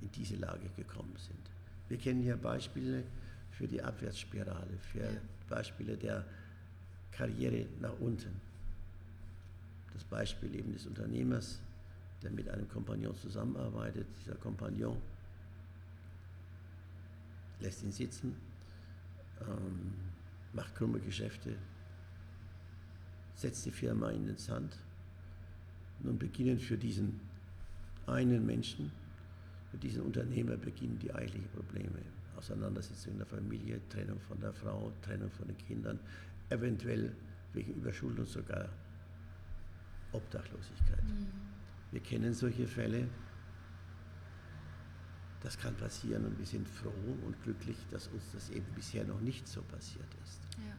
in diese Lage gekommen sind. Wir kennen hier Beispiele für die Abwärtsspirale, für ja. Beispiele der Karriere nach unten. Das Beispiel eben des Unternehmers, der mit einem Kompagnon zusammenarbeitet. Dieser Kompagnon lässt ihn sitzen, ähm, macht krumme Geschäfte, setzt die Firma in den Sand. Nun beginnen für diesen einen Menschen, für diesen Unternehmer beginnen die eigentlichen Probleme. Auseinandersetzung in der Familie, Trennung von der Frau, Trennung von den Kindern, eventuell wegen Überschuldung sogar Obdachlosigkeit. Mhm. Wir kennen solche Fälle. Das kann passieren und wir sind froh und glücklich, dass uns das eben bisher noch nicht so passiert ist. Ja.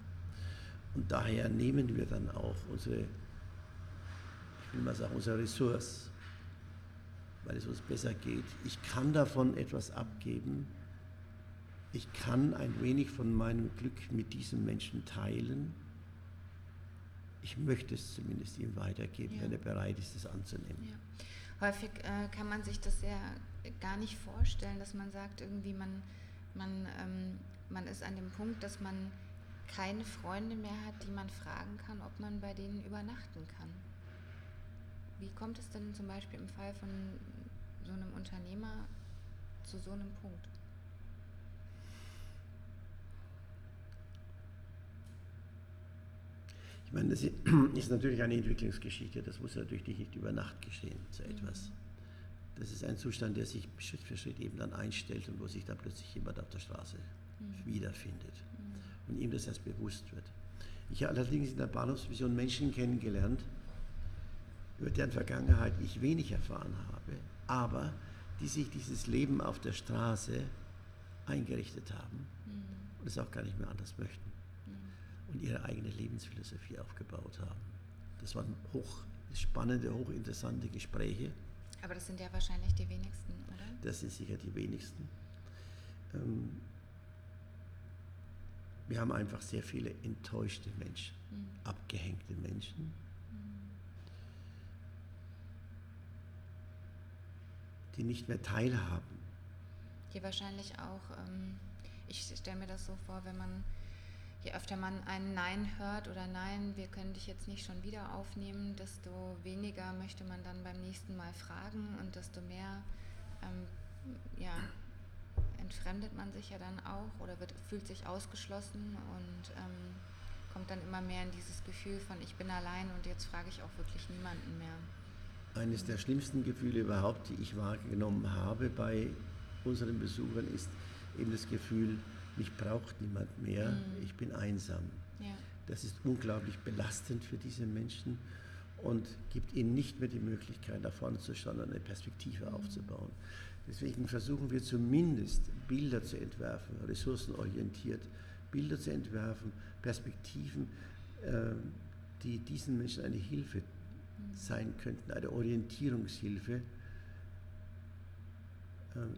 Und daher nehmen wir dann auch unsere, ich will mal sagen, unsere Ressource, weil es uns besser geht. Ich kann davon etwas abgeben. Ich kann ein wenig von meinem Glück mit diesem Menschen teilen ich möchte es zumindest ihm weitergeben, ja. wenn er bereit ist, es anzunehmen. Ja. Häufig äh, kann man sich das ja gar nicht vorstellen, dass man sagt, irgendwie man, man, ähm, man ist an dem Punkt, dass man keine Freunde mehr hat, die man fragen kann, ob man bei denen übernachten kann. Wie kommt es denn zum Beispiel im Fall von so einem Unternehmer zu so einem Punkt? Ich meine, das ist natürlich eine Entwicklungsgeschichte, das muss natürlich nicht über Nacht geschehen, so etwas. Das ist ein Zustand, der sich Schritt für Schritt eben dann einstellt und wo sich dann plötzlich jemand auf der Straße mhm. wiederfindet mhm. und ihm das erst bewusst wird. Ich habe allerdings in der Bahnhofsvision Menschen kennengelernt, über deren Vergangenheit ich wenig erfahren habe, aber die sich dieses Leben auf der Straße eingerichtet haben mhm. und es auch gar nicht mehr anders möchten und ihre eigene Lebensphilosophie aufgebaut haben. Das waren hoch spannende, hochinteressante Gespräche. Aber das sind ja wahrscheinlich die wenigsten, oder? Das sind sicher die wenigsten. Ähm, wir haben einfach sehr viele enttäuschte Menschen, mhm. abgehängte Menschen. Mhm. die nicht mehr teilhaben. Hier wahrscheinlich auch, ähm, ich stelle mir das so vor, wenn man je öfter man ein Nein hört oder Nein, wir können dich jetzt nicht schon wieder aufnehmen, desto weniger möchte man dann beim nächsten Mal fragen und desto mehr ähm, ja, entfremdet man sich ja dann auch oder wird, fühlt sich ausgeschlossen und ähm, kommt dann immer mehr in dieses Gefühl von ich bin allein und jetzt frage ich auch wirklich niemanden mehr. Eines der schlimmsten Gefühle überhaupt, die ich wahrgenommen habe bei unseren Besuchern, ist eben das Gefühl, mich braucht niemand mehr, mhm. ich bin einsam. Ja. Das ist unglaublich belastend für diese Menschen und gibt ihnen nicht mehr die Möglichkeit, nach vorne zu schauen und eine Perspektive mhm. aufzubauen. Deswegen versuchen wir zumindest Bilder zu entwerfen, ressourcenorientiert Bilder zu entwerfen, Perspektiven, äh, die diesen Menschen eine Hilfe mhm. sein könnten, eine Orientierungshilfe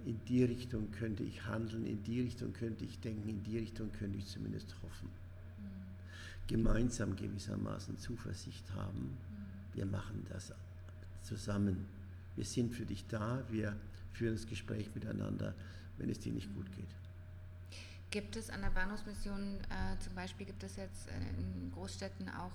in die Richtung könnte ich handeln, in die Richtung könnte ich denken, in die Richtung könnte ich zumindest hoffen. Mhm. Gemeinsam gewissermaßen Zuversicht haben, mhm. wir machen das zusammen. Wir sind für dich da, wir führen das Gespräch miteinander, wenn es dir nicht gut geht. Gibt es an der Bahnhofsmission, äh, zum Beispiel gibt es jetzt in Großstädten auch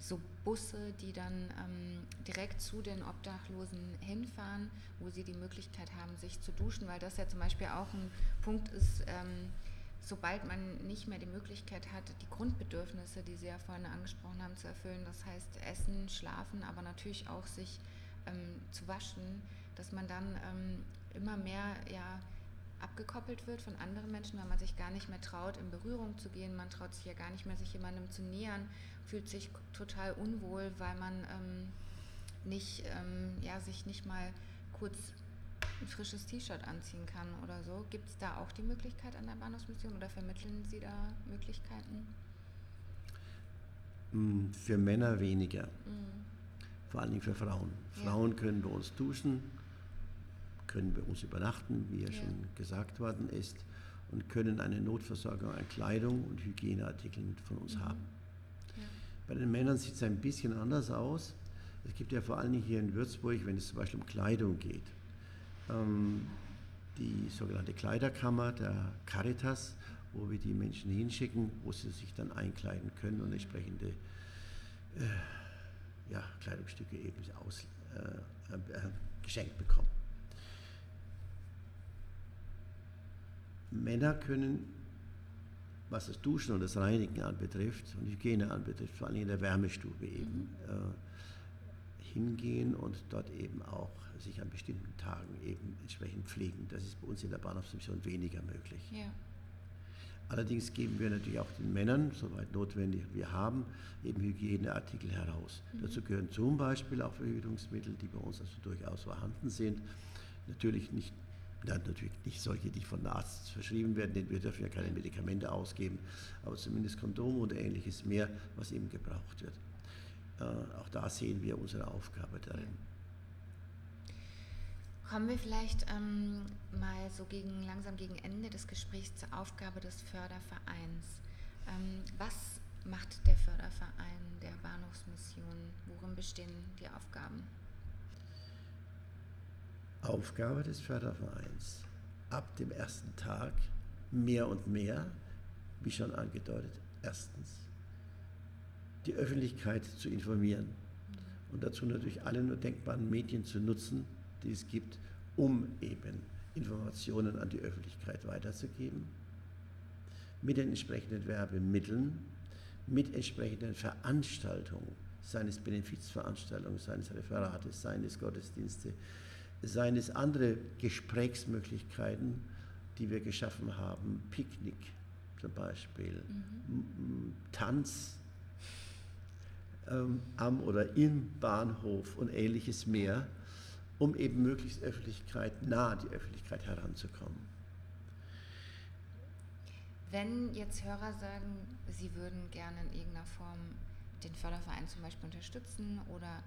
so Busse, die dann ähm, direkt zu den Obdachlosen hinfahren, wo sie die Möglichkeit haben, sich zu duschen, weil das ja zum Beispiel auch ein Punkt ist, ähm, sobald man nicht mehr die Möglichkeit hat, die Grundbedürfnisse, die Sie ja vorhin angesprochen haben, zu erfüllen, das heißt Essen, Schlafen, aber natürlich auch sich ähm, zu waschen, dass man dann ähm, immer mehr ja, abgekoppelt wird von anderen Menschen, weil man sich gar nicht mehr traut, in Berührung zu gehen. Man traut sich ja gar nicht mehr, sich jemandem zu nähern, fühlt sich total unwohl, weil man ähm, nicht, ähm, ja, sich nicht mal kurz ein frisches T-Shirt anziehen kann oder so. Gibt es da auch die Möglichkeit an der Bahnhofsmission oder vermitteln Sie da Möglichkeiten? Hm, für Männer weniger. Mhm. vor allen Dingen für Frauen. Ja. Frauen können bei uns duschen, können bei uns übernachten, wie ja, schon gesagt worden ist, und können eine Notversorgung an Kleidung und Hygieneartikeln von uns mhm. haben. Ja. Bei den Männern sieht es ein bisschen anders aus. Es gibt ja vor allen Dingen hier in Würzburg, wenn es zum Beispiel um Kleidung geht, ähm, die sogenannte Kleiderkammer der Caritas, wo wir die Menschen hinschicken, wo sie sich dann einkleiden können und entsprechende äh, ja, Kleidungsstücke eben aus, äh, äh, geschenkt bekommen. Männer können, was das Duschen und das Reinigen anbetrifft und Hygiene anbetrifft, vor allem in der Wärmestube eben, mhm. äh, hingehen und dort eben auch sich an bestimmten Tagen eben entsprechend pflegen. Das ist bei uns in der Bahnhofsmission weniger möglich. Ja. Allerdings geben wir natürlich auch den Männern, soweit notwendig wir haben, eben Hygieneartikel heraus. Mhm. Dazu gehören zum Beispiel auch Verhütungsmittel, die bei uns also durchaus vorhanden sind. Natürlich nicht, ja, natürlich nicht solche, die von Arzt verschrieben werden, denn wir dürfen ja keine Medikamente ausgeben, aber zumindest Kondome und ähnliches mehr, was eben gebraucht wird. Äh, auch da sehen wir unsere Aufgabe darin. Kommen wir vielleicht ähm, mal so gegen, langsam gegen Ende des Gesprächs zur Aufgabe des Fördervereins. Ähm, was macht der Förderverein der Bahnhofsmission? Worin bestehen die Aufgaben? Aufgabe des Fördervereins. Ab dem ersten Tag mehr und mehr, wie schon angedeutet, erstens die Öffentlichkeit zu informieren und dazu natürlich alle nur denkbaren Medien zu nutzen, die es gibt, um eben Informationen an die Öffentlichkeit weiterzugeben, mit den entsprechenden Werbemitteln, mit entsprechenden Veranstaltungen, seines Benefizveranstaltungen, seines Referates, seines Gottesdienste, seines andere Gesprächsmöglichkeiten, die wir geschaffen haben, Picknick zum Beispiel, mhm. Tanz ähm, am oder im Bahnhof und ähnliches mehr um eben möglichst Öffentlichkeit, nah die Öffentlichkeit heranzukommen. Wenn jetzt Hörer sagen, sie würden gerne in irgendeiner Form den Förderverein zum Beispiel unterstützen oder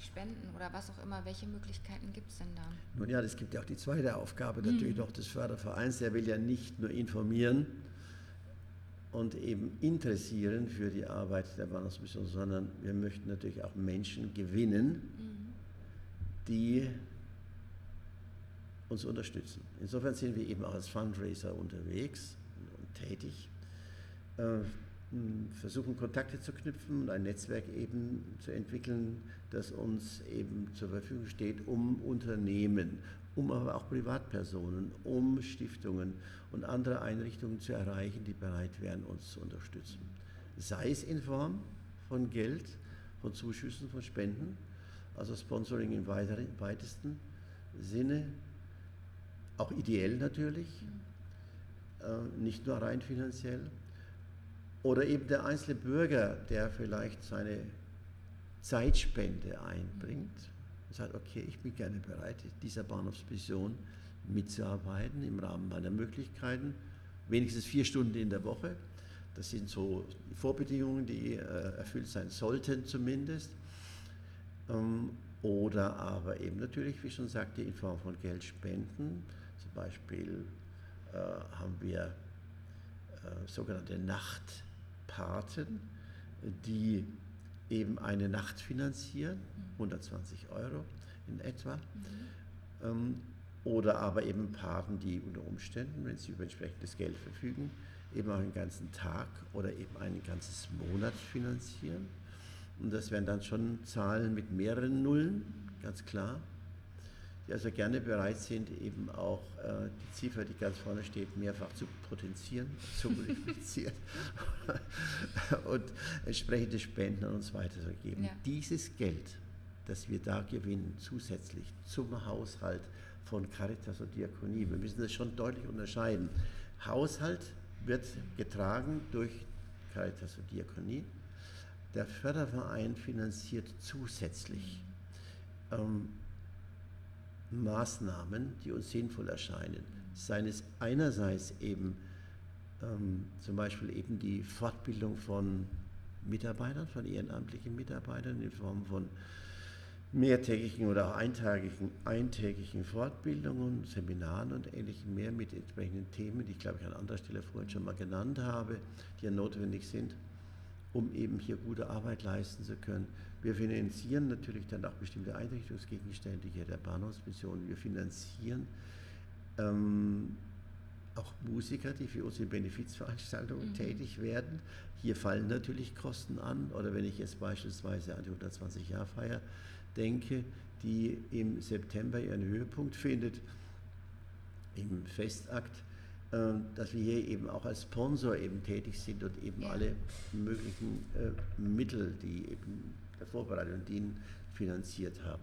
spenden oder was auch immer, welche Möglichkeiten gibt es denn da? Nun ja, es gibt ja auch die zweite Aufgabe natürlich mhm. noch des Fördervereins. Der will ja nicht nur informieren und eben interessieren für die Arbeit der Bahnhofsmission, sondern wir möchten natürlich auch Menschen gewinnen, mhm die uns unterstützen. Insofern sind wir eben auch als Fundraiser unterwegs und tätig, äh, versuchen Kontakte zu knüpfen und ein Netzwerk eben zu entwickeln, das uns eben zur Verfügung steht, um Unternehmen, um aber auch Privatpersonen, um Stiftungen und andere Einrichtungen zu erreichen, die bereit wären, uns zu unterstützen. Sei es in Form von Geld, von Zuschüssen, von Spenden, also Sponsoring im weitesten Sinne, auch ideell natürlich, äh, nicht nur rein finanziell. Oder eben der einzelne Bürger, der vielleicht seine Zeitspende einbringt und sagt, okay, ich bin gerne bereit, dieser Bahnhofsmission mitzuarbeiten im Rahmen meiner Möglichkeiten, wenigstens vier Stunden in der Woche. Das sind so Vorbedingungen, die äh, erfüllt sein sollten zumindest. Ähm, oder aber eben natürlich, wie ich schon sagte, in Form von Geldspenden. Zum Beispiel äh, haben wir äh, sogenannte Nachtpaten, die eben eine Nacht finanzieren, 120 Euro in etwa. Mhm. Ähm, oder aber eben Paten, die unter Umständen, wenn sie über entsprechendes Geld verfügen, eben auch einen ganzen Tag oder eben ein ganzes Monat finanzieren. Und das wären dann schon Zahlen mit mehreren Nullen, ganz klar, die also gerne bereit sind, eben auch äh, die Ziffer, die ganz vorne steht, mehrfach zu potenzieren, zu multiplizieren und entsprechende Spenden an uns weiterzugeben. Ja. Dieses Geld, das wir da gewinnen, zusätzlich zum Haushalt von Caritas und Diakonie, wir müssen das schon deutlich unterscheiden. Haushalt wird getragen durch Caritas und Diakonie der Förderverein finanziert zusätzlich ähm, Maßnahmen, die uns sinnvoll erscheinen. Seien es einerseits eben ähm, zum Beispiel eben die Fortbildung von Mitarbeitern, von ehrenamtlichen Mitarbeitern in Form von mehrtägigen oder auch eintägigen, eintägigen Fortbildungen, Seminaren und ähnlichem mehr mit entsprechenden Themen, die ich glaube ich an anderer Stelle vorhin schon mal genannt habe, die ja notwendig sind, um eben hier gute Arbeit leisten zu können. Wir finanzieren natürlich dann auch bestimmte Einrichtungsgegenstände hier der Bahnhofsmission. Wir finanzieren ähm, auch Musiker, die für unsere Benefizveranstaltungen mhm. tätig werden. Hier fallen natürlich Kosten an. Oder wenn ich jetzt beispielsweise an die 120-Jahr-Feier denke, die im September ihren Höhepunkt findet, im Festakt, äh, dass wir hier eben auch als Sponsor eben tätig sind und eben alle möglichen äh, Mittel, die eben der Vorbereitung dienen, finanziert haben.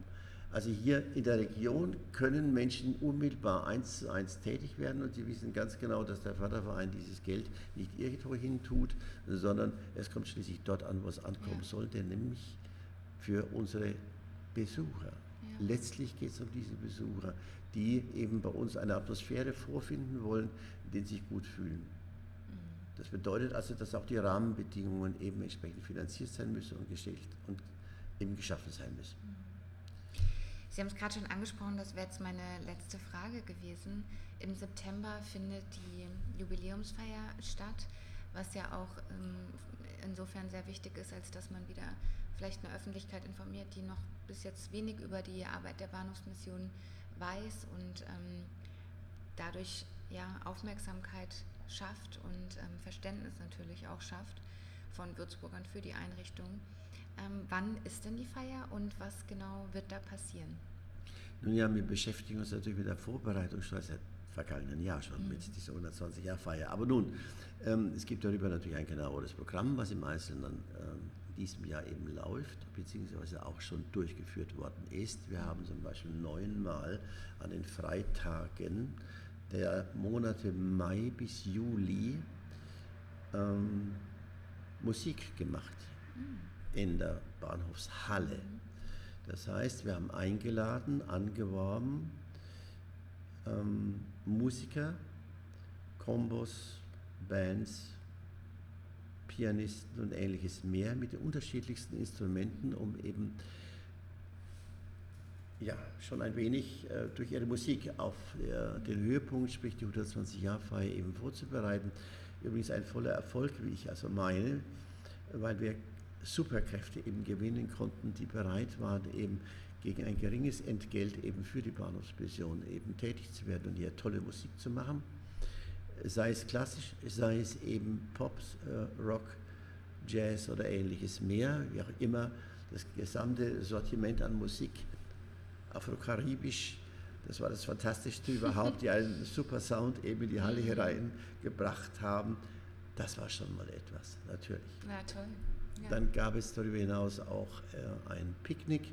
Also hier in der Region können Menschen unmittelbar eins zu eins tätig werden und sie wissen ganz genau, dass der Förderverein dieses Geld nicht irgendwo hin tut, sondern es kommt schließlich dort an, wo es ankommen ja. sollte, nämlich für unsere Besucher. Ja. Letztlich geht es um diese Besucher, die eben bei uns eine Atmosphäre vorfinden wollen, in der sie sich gut fühlen. Mhm. Das bedeutet also, dass auch die Rahmenbedingungen eben entsprechend finanziert sein müssen und gestellt und eben geschaffen sein müssen. Sie haben es gerade schon angesprochen, das wäre jetzt meine letzte Frage gewesen. Im September findet die Jubiläumsfeier statt, was ja auch ähm, insofern sehr wichtig ist, als dass man wieder vielleicht eine Öffentlichkeit informiert, die noch bis jetzt wenig über die Arbeit der Bahnhofsmission weiß und ähm, dadurch ja, Aufmerksamkeit schafft und ähm, Verständnis natürlich auch schafft von Würzburgern für die Einrichtung. Ähm, wann ist denn die Feier und was genau wird da passieren? Nun ja, wir beschäftigen uns natürlich mit der Vorbereitung schon seit vergangenen Jahr schon mhm. mit dieser 120-Jahr-Feier. Aber nun, ähm, es gibt darüber natürlich ein genaueres Programm, was im Einzelnen ähm, diesem Jahr eben läuft, beziehungsweise auch schon durchgeführt worden ist. Wir haben zum Beispiel neunmal an den Freitagen der Monate Mai bis Juli ähm, Musik gemacht mhm. In der Bahnhofshalle. Das heißt, wir haben eingeladen, angeworben, ähm, Musiker, Kombos, Bands, Pianisten und ähnliches mehr mit den unterschiedlichsten Instrumenten, um eben ja, schon ein wenig äh, durch ihre Musik auf äh, den Höhepunkt, sprich die 120-Jahr-Feier eben vorzubereiten. Übrigens ein voller Erfolg, wie ich also meine, weil wir Superkräfte eben gewinnen konnten, die bereit waren, eben gegen ein geringes Entgelt eben für die Bahnhofsmission eben tätig zu werden und hier tolle Musik zu machen sei es klassisch, sei es eben Pop, äh, Rock, Jazz oder ähnliches mehr, wie auch immer, das gesamte Sortiment an Musik, afrokaribisch, das war das Fantastischste überhaupt, die einen super Sound eben in die Halle hereingebracht haben. Das war schon mal etwas, natürlich. Ja, toll. Dann gab es darüber hinaus auch äh, ein Picknick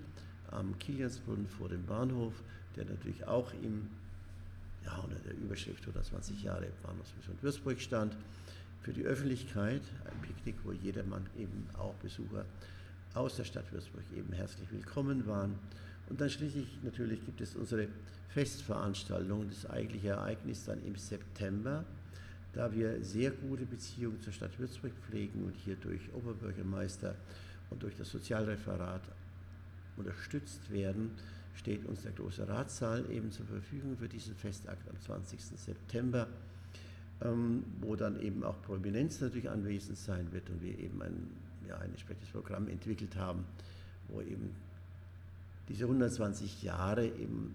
am Kiliansbrunnen vor dem Bahnhof, der natürlich auch im ja, unter der Überschrift 120 Jahre Bahnhofsmission Würzburg stand, für die Öffentlichkeit ein Picknick, wo jedermann eben auch Besucher aus der Stadt Würzburg eben herzlich willkommen waren. Und dann schließlich natürlich gibt es unsere Festveranstaltung, das eigentliche Ereignis dann im September, da wir sehr gute Beziehungen zur Stadt Würzburg pflegen und hier durch Oberbürgermeister und durch das Sozialreferat unterstützt werden, steht uns der große Ratssaal eben zur Verfügung für diesen Festakt am 20. September, ähm, wo dann eben auch Prominenz natürlich anwesend sein wird und wir eben ein, ja, ein entsprechendes Programm entwickelt haben, wo eben diese 120 Jahre eben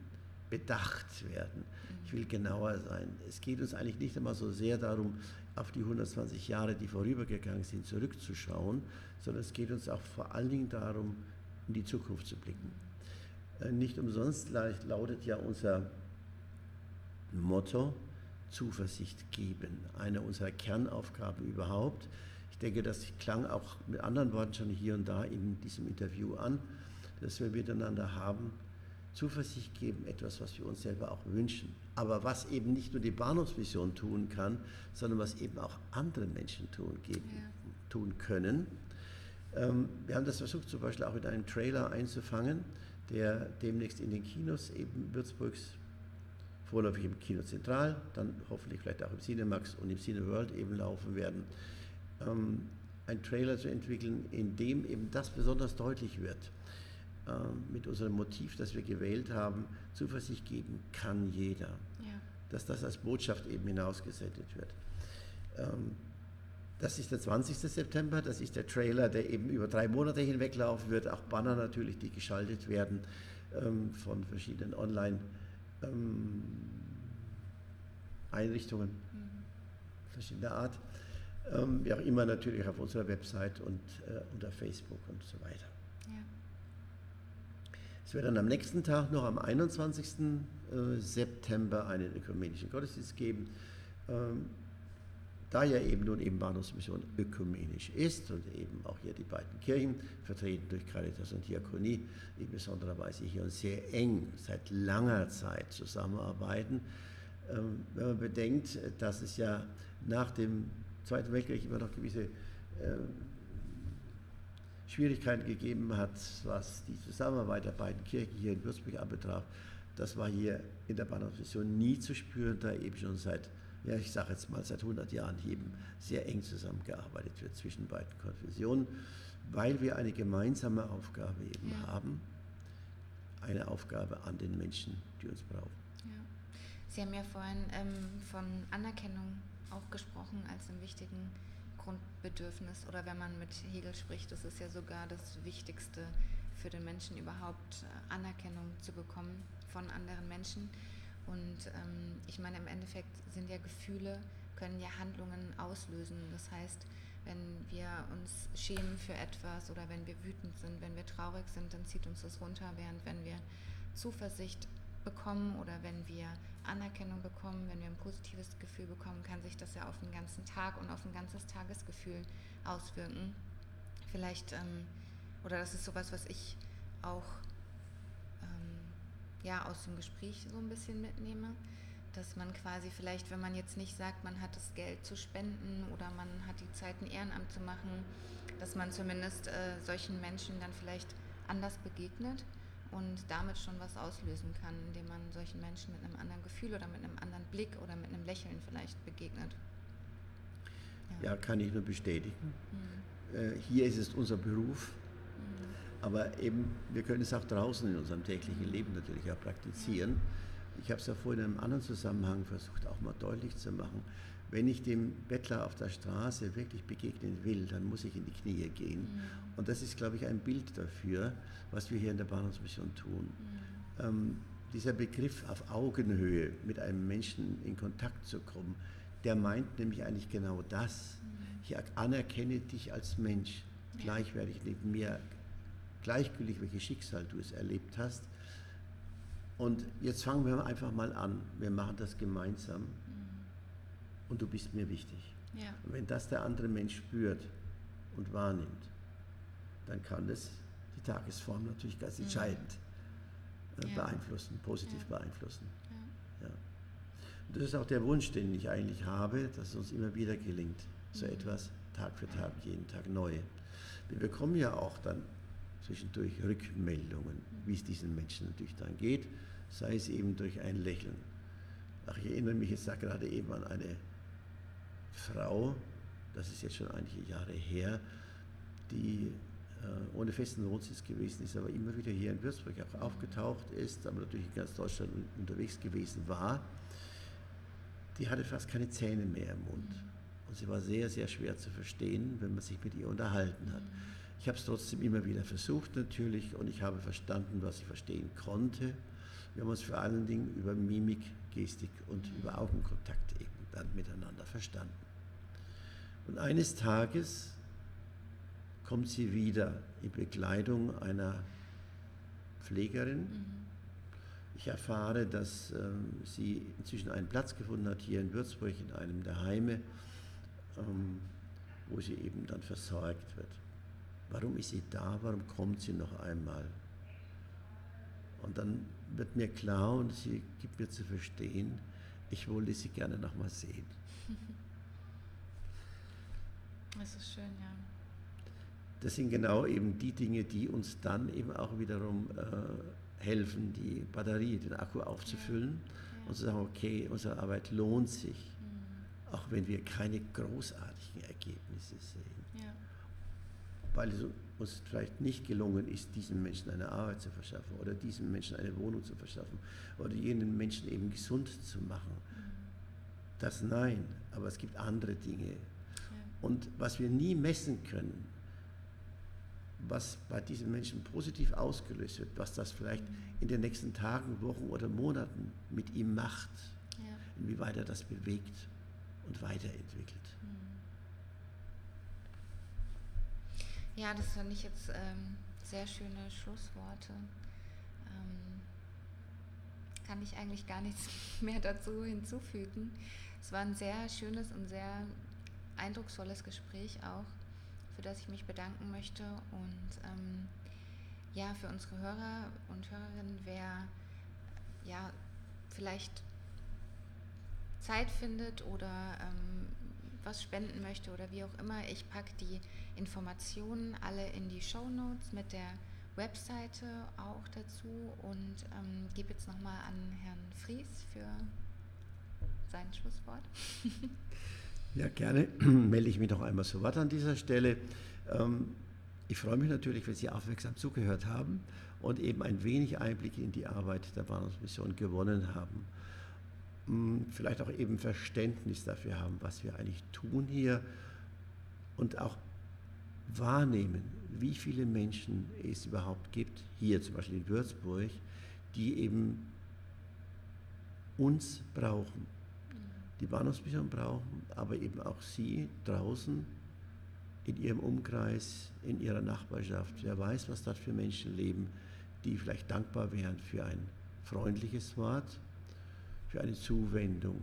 bedacht werden. Ich will genauer sein. Es geht uns eigentlich nicht einmal so sehr darum, auf die 120 Jahre, die vorübergegangen sind, zurückzuschauen, sondern es geht uns auch vor allen Dingen darum, in die Zukunft zu blicken. Äh, nicht umsonst lautet ja unser Motto Zuversicht geben, eine unserer Kernaufgaben überhaupt. Ich denke, das klang auch mit anderen Worten schon hier und da in diesem Interview an, dass wir miteinander haben, Zuversicht geben, etwas, was wir uns selber auch wünschen. Aber was eben nicht nur die Bahnhofsvision tun kann, sondern was eben auch andere Menschen tun, geben, ja. tun können. Ähm, wir haben das versucht, zum Beispiel auch in einem Trailer einzufangen der demnächst in den Kinos eben Würzburgs, vorläufig im Kino Zentral, dann hoffentlich vielleicht auch im Cinemax und im Cine World eben laufen werden, ähm, einen Trailer zu entwickeln, in dem eben das besonders deutlich wird. Äh, mit unserem Motiv, das wir gewählt haben, Zuversicht geben kann jeder. Ja. Dass das als Botschaft eben hinausgesendet wird. Ähm, das ist der 20. September, das ist der Trailer, der eben über drei Monate hinweg laufen wird, auch Banner natürlich, die geschaltet werden ähm, von verschiedenen Online-Einrichtungen ähm, mhm. verschiedener Art. Ähm, wie auch immer natürlich auf unserer Website und äh, unter Facebook und so weiter. Ja. Es wird dann am nächsten Tag noch am 21. Äh, September einen ökumenischen Gottesdienst geben. Ähm, da ja eben nun eben Bahnhofsmission ökumenisch ist und eben auch hier die beiden Kirchen, vertreten durch Caritas und Diakonie, in besonderer Weise hier und sehr eng seit langer Zeit zusammenarbeiten. Ähm, wenn man bedenkt, dass es ja nach dem Zweiten Weltkrieg immer noch gewisse äh, Schwierigkeiten gegeben hat, was die Zusammenarbeit der beiden Kirchen hier in Würzburg anbetraf. Das war hier in der Bahnhofsmission nie zu spüren, da eben schon seit ja, ich sage jetzt mal seit 100 Jahren eben sehr eng zusammengearbeitet wird zwischen beiden Konfessionen, weil wir eine gemeinsame Aufgabe eben ja. haben, eine Aufgabe an den Menschen, die uns brauchen. Ja. Sie haben ja vorhin ähm, von Anerkennung auch gesprochen als einem wichtigen Grundbedürfnis oder wenn man mit Hegel spricht, das ist ja sogar das Wichtigste für den Menschen überhaupt, äh, Anerkennung zu bekommen von anderen Menschen. Und ähm, ich meine, im Endeffekt sind ja Gefühle, können ja Handlungen auslösen. Das heißt, wenn wir uns schämen für etwas oder wenn wir wütend sind, wenn wir traurig sind, dann zieht uns das runter, während wenn wir Zuversicht bekommen oder wenn wir Anerkennung bekommen, wenn wir ein positives Gefühl bekommen, kann sich das ja auf den ganzen Tag und auf ein ganzes Tagesgefühl auswirken. Vielleicht, ähm, oder das ist sowas, was ich auch ja aus dem Gespräch so ein bisschen mitnehme, dass man quasi vielleicht, wenn man jetzt nicht sagt, man hat das Geld zu spenden oder man hat die Zeit, ein Ehrenamt zu machen, dass man zumindest äh, solchen Menschen dann vielleicht anders begegnet und damit schon was auslösen kann, indem man solchen Menschen mit einem anderen Gefühl oder mit einem anderen Blick oder mit einem Lächeln vielleicht begegnet. Ja, ja kann ich nur bestätigen. Mhm. Äh, hier ist es unser Beruf, aber eben, wir können es auch draußen in unserem täglichen Leben natürlich auch praktizieren. Ich habe es ja vorhin in einem anderen Zusammenhang versucht, auch mal deutlich zu machen. Wenn ich dem Bettler auf der Straße wirklich begegnen will, dann muss ich in die Knie gehen. Mhm. Und das ist, glaube ich, ein Bild dafür, was wir hier in der Bahnhofsmission tun. Mhm. Ähm, dieser Begriff auf Augenhöhe mit einem Menschen in Kontakt zu kommen, der meint nämlich eigentlich genau das. Mhm. Ich anerkenne dich als Mensch, gleichwertig neben mir gleichgültig, welches Schicksal du es erlebt hast. Und jetzt fangen wir einfach mal an. Wir machen das gemeinsam. Mhm. Und du bist mir wichtig. Ja. Und wenn das der andere Mensch spürt und wahrnimmt, dann kann das die Tagesform natürlich ganz mhm. entscheidend äh, ja. beeinflussen, positiv ja. beeinflussen. Und das ist auch der Wunsch, den ich eigentlich habe, dass es uns immer wieder gelingt, so mhm. etwas Tag für Tag, jeden Tag neu. Wir bekommen ja auch dann zwischendurch Rückmeldungen, wie es diesen Menschen natürlich dann geht, sei es eben durch ein Lächeln. Ach, ich erinnere mich jetzt da gerade eben an eine Frau, das ist jetzt schon einige Jahre her, die äh, ohne festen Wohnsitz gewesen ist, aber immer wieder hier in Würzburg auch aufgetaucht ist, aber natürlich in ganz Deutschland unterwegs gewesen war. Die hatte fast keine Zähne mehr im Mund. Und sie war sehr, sehr schwer zu verstehen, wenn man sich mit ihr unterhalten hat. Ich habe es trotzdem immer wieder versucht natürlich und ich habe verstanden, was ich verstehen konnte. Wir haben uns vor allen Dingen über Mimik, Gestik und über Augenkontakt eben dann miteinander verstanden. Und eines Tages kommt sie wieder in Begleitung einer Pflegerin. Mhm. Ich erfahre, dass ähm, sie inzwischen einen Platz gefunden hat hier in Würzburg in einem der Heime, ähm, wo sie eben dann versorgt wird. Warum ist sie da? Warum kommt sie noch einmal? Und dann wird mir klar und sie gibt mir zu verstehen, ich wollte sie gerne noch mal sehen. Das ist schön, ja. Das sind genau eben die Dinge, die uns dann eben auch wiederum äh, helfen, die Batterie, den Akku aufzufüllen ja. Ja. und zu sagen, okay, unsere Arbeit lohnt sich, mhm. auch wenn wir keine großartigen Ergebnisse sehen weil uns vielleicht nicht gelungen ist, diesem Menschen eine Arbeit zu verschaffen oder diesem Menschen eine Wohnung zu verschaffen oder jenen Menschen eben gesund zu machen. Das nein, aber es gibt andere Dinge. Und was wir nie messen können, was bei diesen Menschen positiv ausgelöst wird, was das vielleicht in den nächsten Tagen, Wochen oder Monaten mit ihm macht, ja. inwieweit er das bewegt und weiterentwickelt. Ja, das fand ich jetzt ähm, sehr schöne Schlussworte. Ähm, kann ich eigentlich gar nichts mehr dazu hinzufügen. Es war ein sehr schönes und sehr eindrucksvolles Gespräch auch, für das ich mich bedanken möchte. Und ähm, ja, für unsere Hörer und Hörerinnen, wer ja vielleicht Zeit findet oder ähm, was spenden möchte oder wie auch immer, ich packe die Informationen alle in die Show Notes mit der Webseite auch dazu und ähm, gebe jetzt nochmal an Herrn Fries für sein Schlusswort. ja, gerne melde ich mich noch einmal so Wort an dieser Stelle. Ähm, ich freue mich natürlich, wenn Sie aufmerksam zugehört haben und eben ein wenig Einblick in die Arbeit der Bahnhofsmission gewonnen haben. Hm, vielleicht auch eben Verständnis dafür haben, was wir eigentlich tun hier und auch wahrnehmen, wie viele Menschen es überhaupt gibt, hier zum Beispiel in Würzburg, die eben uns brauchen, die Bahnhofsmission brauchen, aber eben auch Sie draußen in Ihrem Umkreis, in Ihrer Nachbarschaft. Wer weiß, was dort für Menschen leben, die vielleicht dankbar wären für ein freundliches Wort, für eine Zuwendung,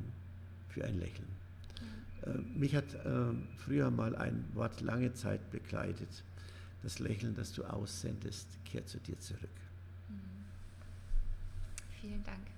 für ein Lächeln. Äh, mich hat äh, früher mal ein Wort lange Zeit begleitet. Das Lächeln, das du aussendest, kehrt zu dir zurück. Vielen Dank.